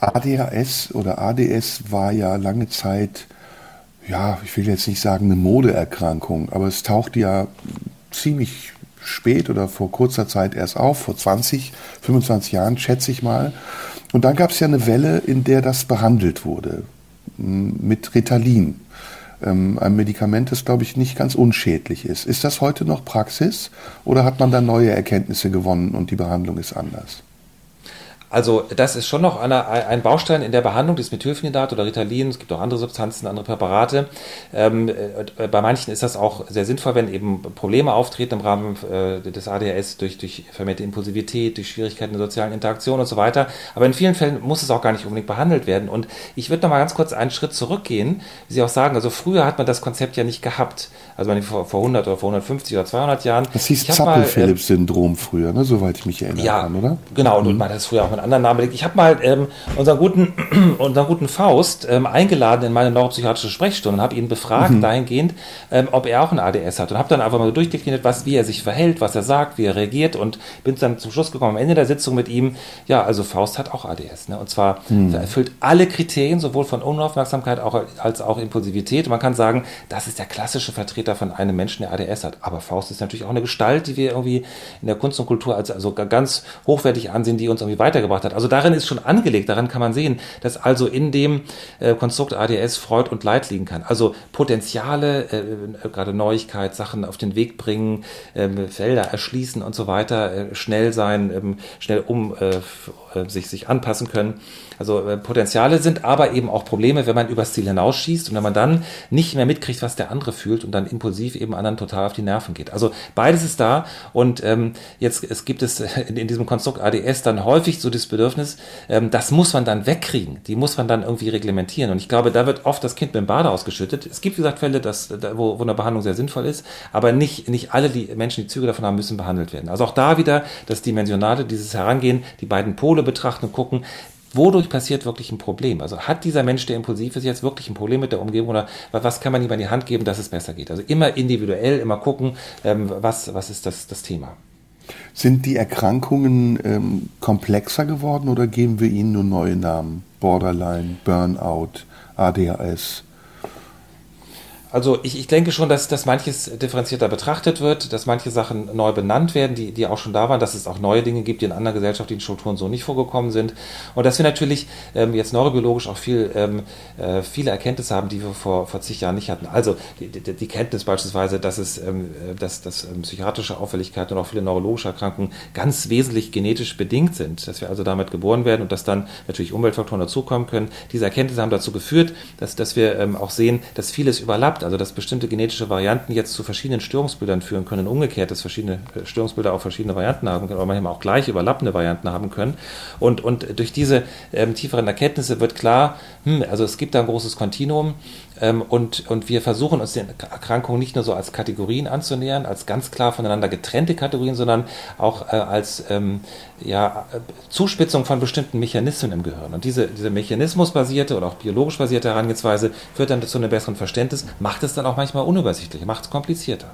ADHS oder ADS war ja lange Zeit, ja, ich will jetzt nicht sagen eine Modeerkrankung, aber es tauchte ja ziemlich spät oder vor kurzer Zeit erst auf, vor 20, 25 Jahren schätze ich mal. Und dann gab es ja eine Welle, in der das behandelt wurde mit Ritalin. Ähm, ein Medikament, das, glaube ich, nicht ganz unschädlich ist. Ist das heute noch Praxis oder hat man da neue Erkenntnisse gewonnen und die Behandlung ist anders? Also das ist schon noch eine, ein Baustein in der Behandlung des Methylphenidat oder Ritalin. Es gibt auch andere Substanzen, andere Präparate. Ähm, äh, bei manchen ist das auch sehr sinnvoll, wenn eben Probleme auftreten im Rahmen äh, des ADHS durch, durch vermehrte Impulsivität, durch Schwierigkeiten in sozialen Interaktionen und so weiter. Aber in vielen Fällen muss es auch gar nicht unbedingt behandelt werden. Und ich würde noch mal ganz kurz einen Schritt zurückgehen. Wie Sie auch sagen, also früher hat man das Konzept ja nicht gehabt. Also vor, vor 100 oder vor 150 oder 200 Jahren. Das hieß Zappel-Phillips-Syndrom früher, ne? soweit ich mich erinnere. ja, kann, oder? Genau, und mhm. man hat das früher auch mit anderen Namen belegt. Ich habe mal ähm, unseren, guten, unseren guten Faust ähm, eingeladen in meine neuropsychiatrische Sprechstunde und habe ihn befragt mhm. dahingehend, ähm, ob er auch ein ADS hat und habe dann einfach mal durchdekliniert, was, wie er sich verhält, was er sagt, wie er reagiert und bin dann zum Schluss gekommen am Ende der Sitzung mit ihm, ja, also Faust hat auch ADS. Ne? Und zwar mhm. er erfüllt alle Kriterien, sowohl von Unaufmerksamkeit auch, als auch Impulsivität. Und man kann sagen, das ist der klassische Vertreter von einem Menschen, der ADS hat. Aber Faust ist natürlich auch eine Gestalt, die wir irgendwie in der Kunst und Kultur als also ganz hochwertig ansehen, die uns irgendwie weitergebracht hat. Also darin ist schon angelegt, daran kann man sehen, dass also in dem äh, Konstrukt ADS Freud und Leid liegen kann. Also Potenziale, äh, gerade Neuigkeit, Sachen auf den Weg bringen, äh, Felder erschließen und so weiter, äh, schnell sein, ähm, schnell um äh, äh, sich, sich anpassen können. Also äh, Potenziale sind aber eben auch Probleme, wenn man übers Ziel hinausschießt und wenn man dann nicht mehr mitkriegt, was der andere fühlt und dann impulsiv eben anderen total auf die Nerven geht. Also beides ist da und ähm, jetzt es gibt es in, in diesem Konstrukt ADS dann häufig so das Bedürfnis, ähm, das muss man dann wegkriegen, die muss man dann irgendwie reglementieren und ich glaube, da wird oft das Kind mit dem Bade ausgeschüttet. Es gibt, wie gesagt, Fälle, dass, wo, wo eine Behandlung sehr sinnvoll ist, aber nicht, nicht alle die Menschen, die Züge davon haben, müssen behandelt werden. Also auch da wieder das Dimensionale, dieses Herangehen, die beiden Pole betrachten und gucken, wodurch passiert wirklich ein Problem? Also hat dieser Mensch, der impulsiv ist, jetzt wirklich ein Problem mit der Umgebung oder was kann man ihm an die Hand geben, dass es besser geht? Also immer individuell, immer gucken, ähm, was, was ist das, das Thema. Sind die Erkrankungen ähm, komplexer geworden oder geben wir ihnen nur neue Namen? Borderline, Burnout, ADHS? Also ich, ich denke schon, dass, dass manches differenzierter betrachtet wird, dass manche Sachen neu benannt werden, die, die auch schon da waren, dass es auch neue Dinge gibt, die in anderen gesellschaftlichen Strukturen so nicht vorgekommen sind. Und dass wir natürlich ähm, jetzt neurobiologisch auch viel, ähm, äh, viele Erkenntnisse haben, die wir vor, vor zig Jahren nicht hatten. Also die, die, die Kenntnis beispielsweise, dass es ähm, dass, dass ähm, psychiatrische Auffälligkeiten und auch viele neurologische Erkrankungen ganz wesentlich genetisch bedingt sind, dass wir also damit geboren werden und dass dann natürlich Umweltfaktoren dazukommen können. Diese Erkenntnisse haben dazu geführt, dass, dass wir ähm, auch sehen, dass vieles überlappt gehabt, also dass bestimmte genetische Varianten jetzt zu verschiedenen Störungsbildern führen können, umgekehrt, dass verschiedene äh, Störungsbilder auch verschiedene Varianten haben können, oder manchmal auch gleich überlappende Varianten haben können. Und, und durch diese ähm, tieferen Erkenntnisse wird klar, hm, also es gibt da ein großes Kontinuum und, und wir versuchen uns den Erkrankungen nicht nur so als Kategorien anzunähern, als ganz klar voneinander getrennte Kategorien, sondern auch äh, als ähm, ja, Zuspitzung von bestimmten Mechanismen im Gehirn. Und diese, diese mechanismusbasierte oder auch biologisch basierte Herangehensweise führt dann zu einem besseren Verständnis, macht es dann auch manchmal unübersichtlich, macht es komplizierter.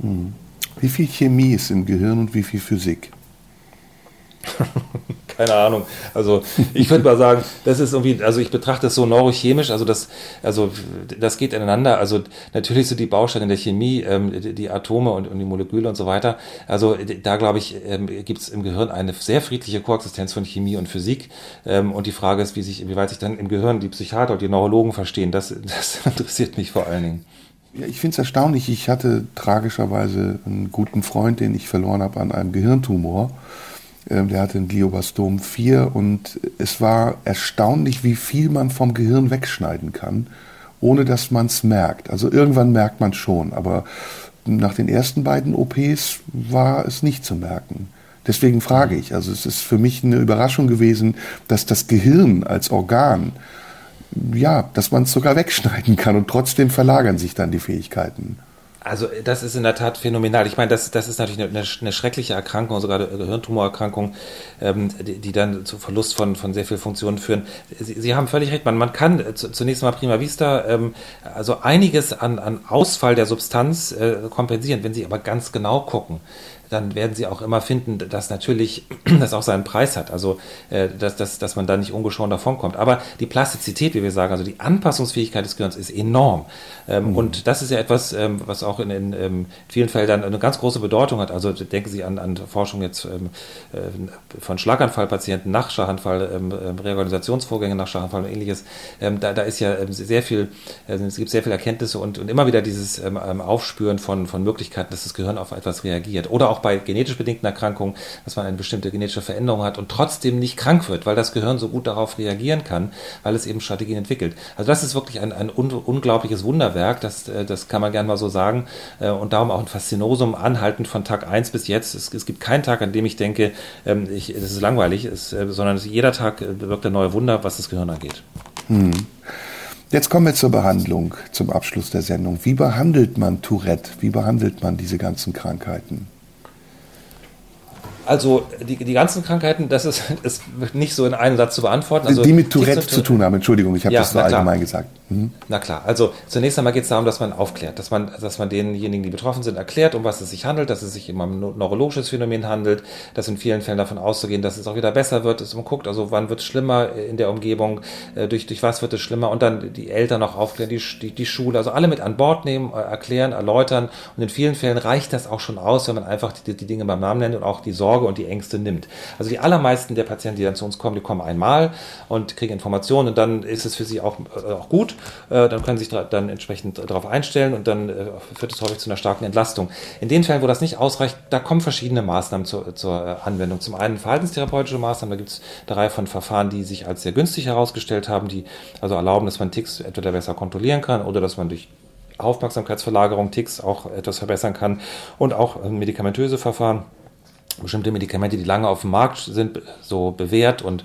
Hm. Wie viel Chemie ist im Gehirn und wie viel Physik? keine Ahnung. Also ich würde mal sagen, das ist irgendwie, also ich betrachte das so neurochemisch, also das, also das geht ineinander. Also natürlich sind die Bausteine der Chemie, ähm, die, die, Atome und, und, die Moleküle und so weiter. Also da glaube ich, ähm, gibt es im Gehirn eine sehr friedliche Koexistenz von Chemie und Physik. Ähm, und die Frage ist, wie sich, inwieweit sich dann im Gehirn die Psychiater und die Neurologen verstehen. Das, das interessiert mich vor allen Dingen. Ja, ich finde es erstaunlich. Ich hatte tragischerweise einen guten Freund, den ich verloren habe an einem Gehirntumor. Ähm, der hatte ein Gliobastom 4 und es war erstaunlich, wie viel man vom Gehirn wegschneiden kann ohne dass man es merkt. Also irgendwann merkt man schon, aber nach den ersten beiden OPs war es nicht zu merken. Deswegen frage ich, also es ist für mich eine Überraschung gewesen, dass das Gehirn als Organ, ja, dass man es sogar wegschneiden kann und trotzdem verlagern sich dann die Fähigkeiten. Also das ist in der Tat phänomenal. Ich meine, das, das ist natürlich eine, eine schreckliche Erkrankung, sogar eine Gehirntumorerkrankung, ähm, die, die, dann zu Verlust von, von sehr vielen Funktionen führen. Sie, Sie haben völlig recht, man, man kann zunächst mal prima vista ähm, also einiges an, an Ausfall der Substanz äh, kompensieren, wenn Sie aber ganz genau gucken dann werden sie auch immer finden, dass natürlich das auch seinen Preis hat. Also, äh, dass, dass, dass man da nicht ungeschoren davonkommt. Aber die Plastizität, wie wir sagen, also die Anpassungsfähigkeit des Gehirns ist enorm. Ähm, mhm. Und das ist ja etwas, ähm, was auch in, in, in, ähm, vielen Feldern eine ganz große Bedeutung hat. Also denken Sie an, an Forschung jetzt äh, von Schlaganfallpatienten nach Schlaganfall, Reorganisationsvorgänge nach Schlaganfall und ähnliches. da, da ist ja sehr viel, äh, es gibt sehr viele Erkenntnisse und, und immer wieder dieses Aufspüren von, von Möglichkeiten, dass das Gehirn auf etwas reagiert. Oder auch auch bei genetisch bedingten Erkrankungen, dass man eine bestimmte genetische Veränderung hat und trotzdem nicht krank wird, weil das Gehirn so gut darauf reagieren kann, weil es eben Strategien entwickelt. Also das ist wirklich ein, ein un unglaubliches Wunderwerk, das, äh, das kann man gerne mal so sagen äh, und darum auch ein Faszinosum anhaltend von Tag 1 bis jetzt. Es, es gibt keinen Tag, an dem ich denke, ähm, ich, es ist langweilig, es, äh, sondern jeder Tag wirkt ein neues Wunder, was das Gehirn angeht. Hm. Jetzt kommen wir zur Behandlung, zum Abschluss der Sendung. Wie behandelt man Tourette? Wie behandelt man diese ganzen Krankheiten? Also die, die ganzen Krankheiten, das ist, ist nicht so in einem Satz zu beantworten. Also, die mit Tourette zu tun haben, Entschuldigung, ich habe ja, das so allgemein gesagt. Mhm. Na klar, also zunächst einmal geht es darum, dass man aufklärt, dass man, dass man denjenigen, die betroffen sind, erklärt, um was es sich handelt, dass es sich immer um ein neurologisches Phänomen handelt, dass in vielen Fällen davon auszugehen, dass es auch wieder besser wird, dass man guckt, also wann wird es schlimmer in der Umgebung, äh, durch, durch was wird es schlimmer und dann die Eltern noch aufklären, die, die, die Schule, also alle mit an Bord nehmen, äh, erklären, erläutern und in vielen Fällen reicht das auch schon aus, wenn man einfach die, die Dinge beim Namen nennt und auch die Sorge und die Ängste nimmt. Also die allermeisten der Patienten, die dann zu uns kommen, die kommen einmal und kriegen Informationen und dann ist es für sie auch, äh, auch gut. Äh, dann können sie sich dann entsprechend darauf einstellen und dann äh, führt es häufig zu einer starken Entlastung. In den Fällen, wo das nicht ausreicht, da kommen verschiedene Maßnahmen zur, zur Anwendung. Zum einen verhaltenstherapeutische Maßnahmen, da gibt es eine Reihe von Verfahren, die sich als sehr günstig herausgestellt haben, die also erlauben, dass man Ticks entweder besser kontrollieren kann oder dass man durch Aufmerksamkeitsverlagerung, Ticks auch etwas verbessern kann und auch medikamentöse Verfahren bestimmte Medikamente, die lange auf dem Markt sind, so bewährt und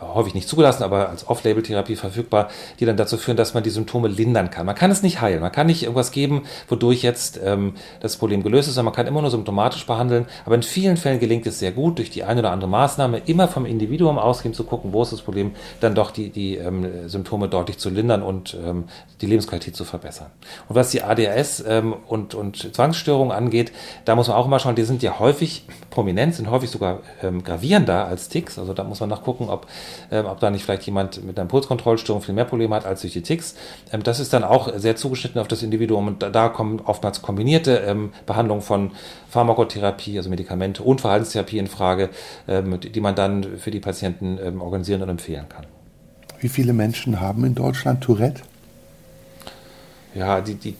häufig nicht zugelassen, aber als Off-Label-Therapie verfügbar, die dann dazu führen, dass man die Symptome lindern kann. Man kann es nicht heilen, man kann nicht irgendwas geben, wodurch jetzt ähm, das Problem gelöst ist, sondern man kann immer nur symptomatisch behandeln. Aber in vielen Fällen gelingt es sehr gut, durch die eine oder andere Maßnahme immer vom Individuum ausgehend zu gucken, wo ist das Problem, dann doch die, die ähm, Symptome deutlich zu lindern und ähm, die Lebensqualität zu verbessern. Und was die ADHS ähm, und, und Zwangsstörungen angeht, da muss man auch immer schauen, die sind ja häufig prominent, sind häufig sogar ähm, gravierender als Ticks. Also da muss man nachgucken, ob ähm, ob da nicht vielleicht jemand mit einer Impulskontrollstörung viel mehr Probleme hat als durch die Ticks. Ähm, das ist dann auch sehr zugeschnitten auf das Individuum und da, da kommen oftmals kombinierte ähm, Behandlungen von Pharmakotherapie, also Medikamente und Verhaltenstherapie in Frage, ähm, die man dann für die Patienten ähm, organisieren und empfehlen kann. Wie viele Menschen haben in Deutschland Tourette? Ja, die, die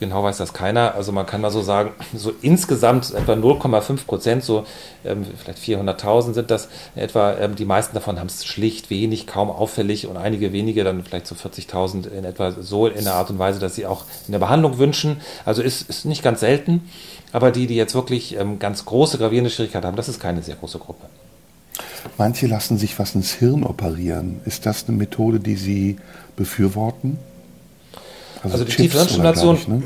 genau weiß das keiner. Also man kann mal so sagen, so insgesamt etwa 0,5 Prozent, so ähm, vielleicht 400.000 sind das etwa. Ähm, die meisten davon haben es schlicht, wenig, kaum auffällig und einige wenige dann vielleicht so 40.000 in etwa so in der Art und Weise, dass sie auch eine Behandlung wünschen. Also ist, ist nicht ganz selten. Aber die, die jetzt wirklich ähm, ganz große gravierende Schwierigkeiten haben, das ist keine sehr große Gruppe. Manche lassen sich was ins Hirn operieren. Ist das eine Methode, die Sie befürworten? Also, also die Tiefhirnstimulation, ne?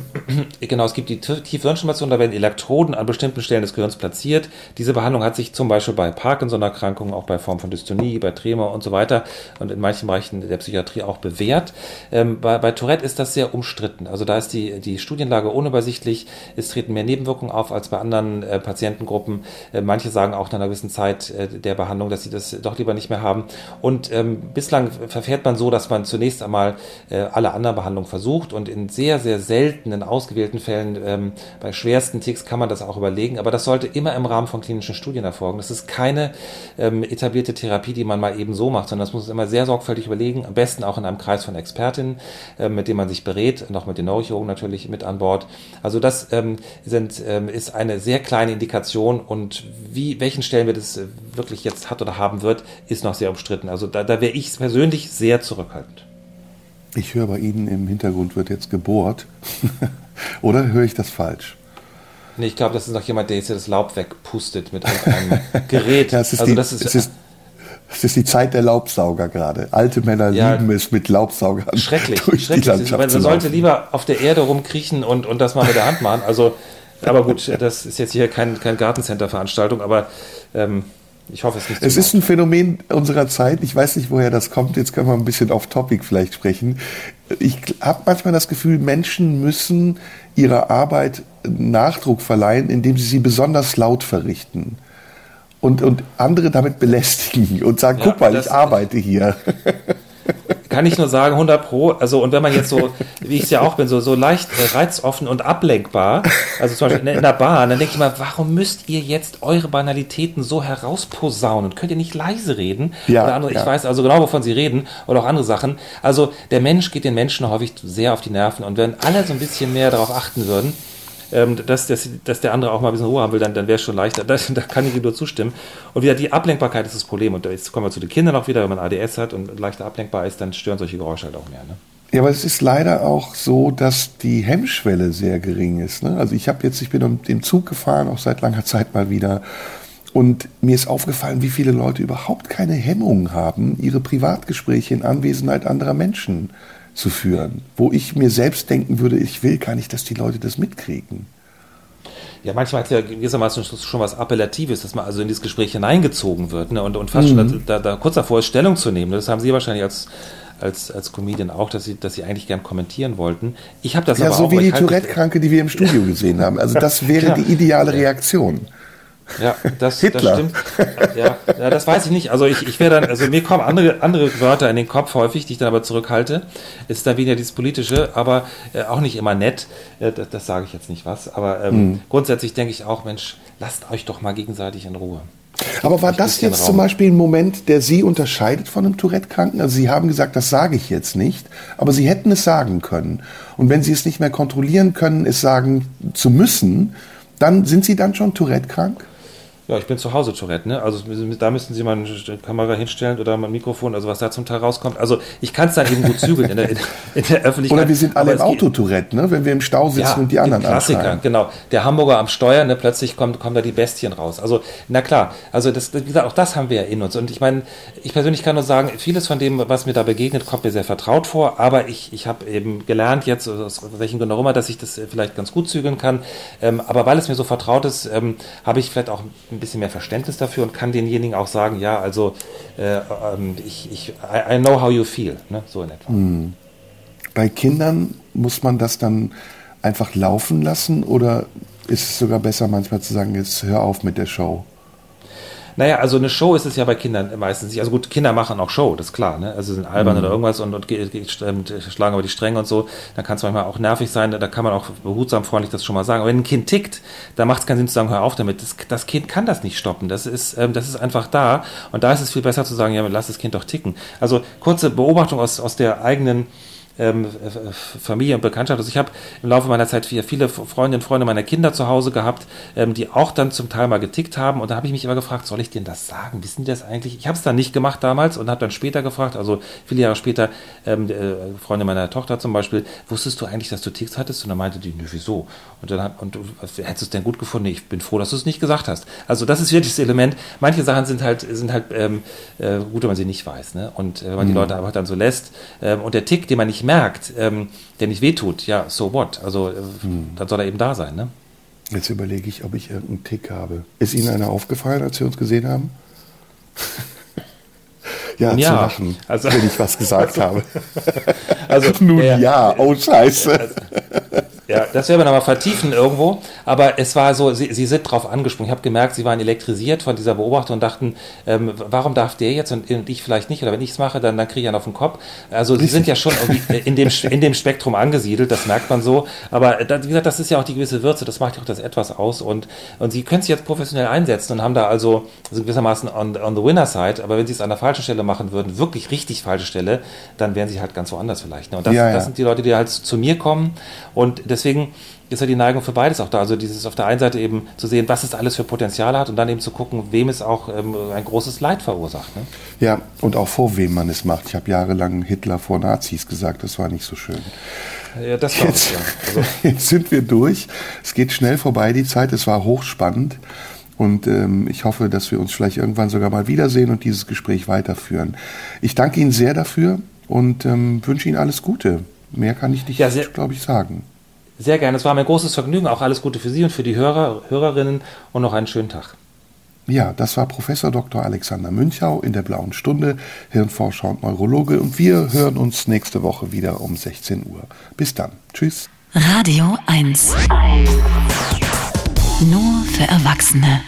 genau, es gibt die Tiefhirnstimulation, da werden Elektroden an bestimmten Stellen des Gehirns platziert. Diese Behandlung hat sich zum Beispiel bei Parkinson-Erkrankungen, auch bei Form von Dystonie, bei Tremor und so weiter und in manchen Bereichen der Psychiatrie auch bewährt. Ähm, bei, bei, Tourette ist das sehr umstritten. Also da ist die, die Studienlage unübersichtlich. Es treten mehr Nebenwirkungen auf als bei anderen äh, Patientengruppen. Äh, manche sagen auch nach einer gewissen Zeit äh, der Behandlung, dass sie das doch lieber nicht mehr haben. Und ähm, bislang verfährt man so, dass man zunächst einmal äh, alle anderen Behandlungen versucht untersucht und in sehr, sehr seltenen, ausgewählten Fällen, ähm, bei schwersten Ticks kann man das auch überlegen, aber das sollte immer im Rahmen von klinischen Studien erfolgen. Das ist keine ähm, etablierte Therapie, die man mal eben so macht, sondern das muss man immer sehr sorgfältig überlegen, am besten auch in einem Kreis von Expertinnen, äh, mit denen man sich berät, noch mit den Neurochirurgen natürlich mit an Bord. Also das ähm, sind, ähm, ist eine sehr kleine Indikation und wie, welchen Stellenwert es wirklich jetzt hat oder haben wird, ist noch sehr umstritten. Also da, da wäre ich persönlich sehr zurückhaltend. Ich höre bei Ihnen im Hintergrund wird jetzt gebohrt. Oder höre ich das falsch? Nee, ich glaube, das ist noch jemand, der jetzt das Laub wegpustet mit einem Gerät. ja, es ist also die, das ist, es ist, es ist die Zeit der Laubsauger gerade. Alte Männer ja, lieben es mit Laubsaugern. Schrecklich, schrecklich. Man sollte lieber auf der Erde rumkriechen und, und das mal mit der Hand machen. Also, aber gut, das ist jetzt hier kein, kein Gartencenter-Veranstaltung, aber ähm, ich hoffe es nicht. Es ist ein Phänomen unserer Zeit. Ich weiß nicht, woher das kommt. Jetzt können wir ein bisschen off Topic vielleicht sprechen. Ich habe manchmal das Gefühl, Menschen müssen ihrer Arbeit Nachdruck verleihen, indem sie sie besonders laut verrichten. Und, und andere damit belästigen und sagen, ja, guck mal, ich arbeite hier. kann ich nur sagen, 100 Pro. Also, und wenn man jetzt so, wie ich es ja auch bin, so, so leicht äh, reizoffen und ablenkbar, also zum Beispiel in, in der Bahn, dann denke ich mal, warum müsst ihr jetzt eure Banalitäten so herausposaunen? Könnt ihr nicht leise reden? Ja, oder andere, ja. Ich weiß also genau, wovon sie reden oder auch andere Sachen. Also, der Mensch geht den Menschen häufig sehr auf die Nerven und wenn alle so ein bisschen mehr darauf achten würden, ähm, dass, dass, dass der andere auch mal ein bisschen Ruhe haben will, dann, dann wäre es schon leichter. Da, kann ich ihm nur zustimmen. Und wieder die Ablenkbarkeit ist das Problem. Und jetzt kommen wir zu den Kindern auch wieder, wenn man ADS hat und leichter ablenkbar ist, dann stören solche Geräusche halt auch mehr. Ne? Ja, aber es ist leider auch so, dass die Hemmschwelle sehr gering ist. Ne? Also ich habe jetzt, ich bin im Zug gefahren, auch seit langer Zeit mal wieder. Und mir ist aufgefallen, wie viele Leute überhaupt keine Hemmungen haben, ihre Privatgespräche in Anwesenheit anderer Menschen zu führen, wo ich mir selbst denken würde, ich will gar nicht, dass die Leute das mitkriegen. Ja, manchmal hat es ja gewissermaßen schon was Appellatives, dass man also in dieses Gespräch hineingezogen wird ne? und, und fast mhm. schon da, da, kurz davor ist, Stellung zu nehmen. Das haben Sie wahrscheinlich als, als, als Comedian auch, dass Sie, dass Sie eigentlich gern kommentieren wollten. Ich habe das ja, aber so auch, wie die Tourette-Kranke, die wir im Studio gesehen haben. Also das wäre ja. die ideale Reaktion. Ja, das, das stimmt. Ja, ja, das weiß ich nicht. Also ich, ich wäre dann, also mir kommen andere, andere Wörter in den Kopf häufig, die ich dann aber zurückhalte. Ist dann wieder dieses Politische, aber äh, auch nicht immer nett. Äh, das, das sage ich jetzt nicht was. Aber ähm, mhm. grundsätzlich denke ich auch, Mensch, lasst euch doch mal gegenseitig in Ruhe. Aber war das jetzt Raum. zum Beispiel ein Moment, der Sie unterscheidet von einem Tourette-Kranken? Also Sie haben gesagt, das sage ich jetzt nicht, aber Sie hätten es sagen können. Und wenn Sie es nicht mehr kontrollieren können, es sagen zu müssen, dann sind Sie dann schon Tourette-krank? Ja, ich bin zu Hause Tourette, ne? Also da müssten Sie mal eine Kamera hinstellen oder mal ein Mikrofon, also was da zum Teil rauskommt. Also ich kann es dann eben gut zügeln in der, in, in der Öffentlichkeit. Oder wir sind alle im Auto Tourette, ne? Wenn wir im Stau sitzen ja, und die anderen Klassiker, anschreien. genau. Der Hamburger am Steuer, ne? Plötzlich kommt, kommen da die Bestien raus. Also, na klar, also das, wie gesagt, auch das haben wir ja in uns. Und ich meine, ich persönlich kann nur sagen, vieles von dem, was mir da begegnet, kommt mir sehr vertraut vor, aber ich, ich habe eben gelernt jetzt, aus welchen Gründen auch immer, dass ich das vielleicht ganz gut zügeln kann. Ähm, aber weil es mir so vertraut ist, ähm, habe ich vielleicht auch ein bisschen mehr Verständnis dafür und kann denjenigen auch sagen, ja, also äh, ähm, ich, ich, I, know how you feel, ne? so in etwa. Hm. Bei Kindern muss man das dann einfach laufen lassen oder ist es sogar besser manchmal zu sagen, jetzt hör auf mit der Show? Naja, also eine Show ist es ja bei Kindern meistens nicht. Also gut, Kinder machen auch Show, das ist klar. Ne? Also sind albern mhm. oder irgendwas und, und, und, schlagen über die Stränge und so. Dann kann es manchmal auch nervig sein. Da kann man auch behutsam freundlich das schon mal sagen. Aber wenn ein Kind tickt, da macht es keinen Sinn zu sagen, hör auf damit. Das, das Kind kann das nicht stoppen. Das ist, ähm, das ist einfach da. Und da ist es viel besser zu sagen, ja, lass das Kind doch ticken. Also kurze Beobachtung aus, aus der eigenen ähm, Familie und Bekanntschaft. Also ich habe im Laufe meiner Zeit viele Freundinnen und Freunde meiner Kinder zu Hause gehabt, ähm, die auch dann zum Teil mal getickt haben. Und da habe ich mich immer gefragt, soll ich denen das sagen? Wissen die das eigentlich? Ich habe es dann nicht gemacht damals und habe dann später gefragt, also viele Jahre später, ähm, äh, Freunde meiner Tochter zum Beispiel, wusstest du eigentlich, dass du Ticks hattest? Und dann meinte die, nö, wieso? Und dann hat, und hättest du es denn gut gefunden? Ich bin froh, dass du es nicht gesagt hast. Also das ist wirklich das Element. Manche Sachen sind halt, sind halt ähm, äh, gut, wenn man sie nicht weiß. Ne? Und äh, wenn man mhm. die Leute einfach dann so lässt. Ähm, und der Tick, den man nicht merkt, ähm, der nicht wehtut, ja, so what? Also äh, hm. dann soll er eben da sein, ne? Jetzt überlege ich, ob ich irgendeinen Tick habe. Ist Ihnen einer aufgefallen, als wir uns gesehen haben? ja, ja, zu lachen, also, wenn ich was gesagt habe. also, Nun ja, ja, oh Scheiße. Also, ja, das werden wir nochmal vertiefen irgendwo. Aber es war so, sie, sie sind drauf angesprungen. Ich habe gemerkt, sie waren elektrisiert von dieser Beobachtung und dachten, ähm, warum darf der jetzt und, und ich vielleicht nicht? Oder wenn ich es mache, dann, dann kriege ich einen auf den Kopf. Also sie sind ja schon in dem, in dem Spektrum angesiedelt, das merkt man so. Aber das, wie gesagt, das ist ja auch die gewisse Würze, das macht ja auch das etwas aus. Und, und sie können sich jetzt professionell einsetzen und haben da also, also gewissermaßen on, on the winner side. Aber wenn sie es an der falschen Stelle machen würden, wirklich richtig falsche Stelle, dann wären sie halt ganz woanders vielleicht. Ne? Und das, ja, ja. das sind die Leute, die halt zu mir kommen und das deswegen ist ja die Neigung für beides auch da. Also dieses auf der einen Seite eben zu sehen, was es alles für Potenzial hat und dann eben zu gucken, wem es auch ähm, ein großes Leid verursacht. Ne? Ja, und auch vor wem man es macht. Ich habe jahrelang Hitler vor Nazis gesagt, das war nicht so schön. Ja, das jetzt, ich, ja. also. jetzt sind wir durch. Es geht schnell vorbei, die Zeit. Es war hochspannend. Und ähm, ich hoffe, dass wir uns vielleicht irgendwann sogar mal wiedersehen und dieses Gespräch weiterführen. Ich danke Ihnen sehr dafür und ähm, wünsche Ihnen alles Gute. Mehr kann ich nicht, ja, glaube ich, sagen. Sehr gerne. Es war mir ein großes Vergnügen. Auch alles Gute für Sie und für die Hörer, Hörerinnen und noch einen schönen Tag. Ja, das war Professor Dr. Alexander Münchau in der Blauen Stunde, Hirnforscher und Neurologe. Und wir hören uns nächste Woche wieder um 16 Uhr. Bis dann. Tschüss. Radio 1. Nur für Erwachsene.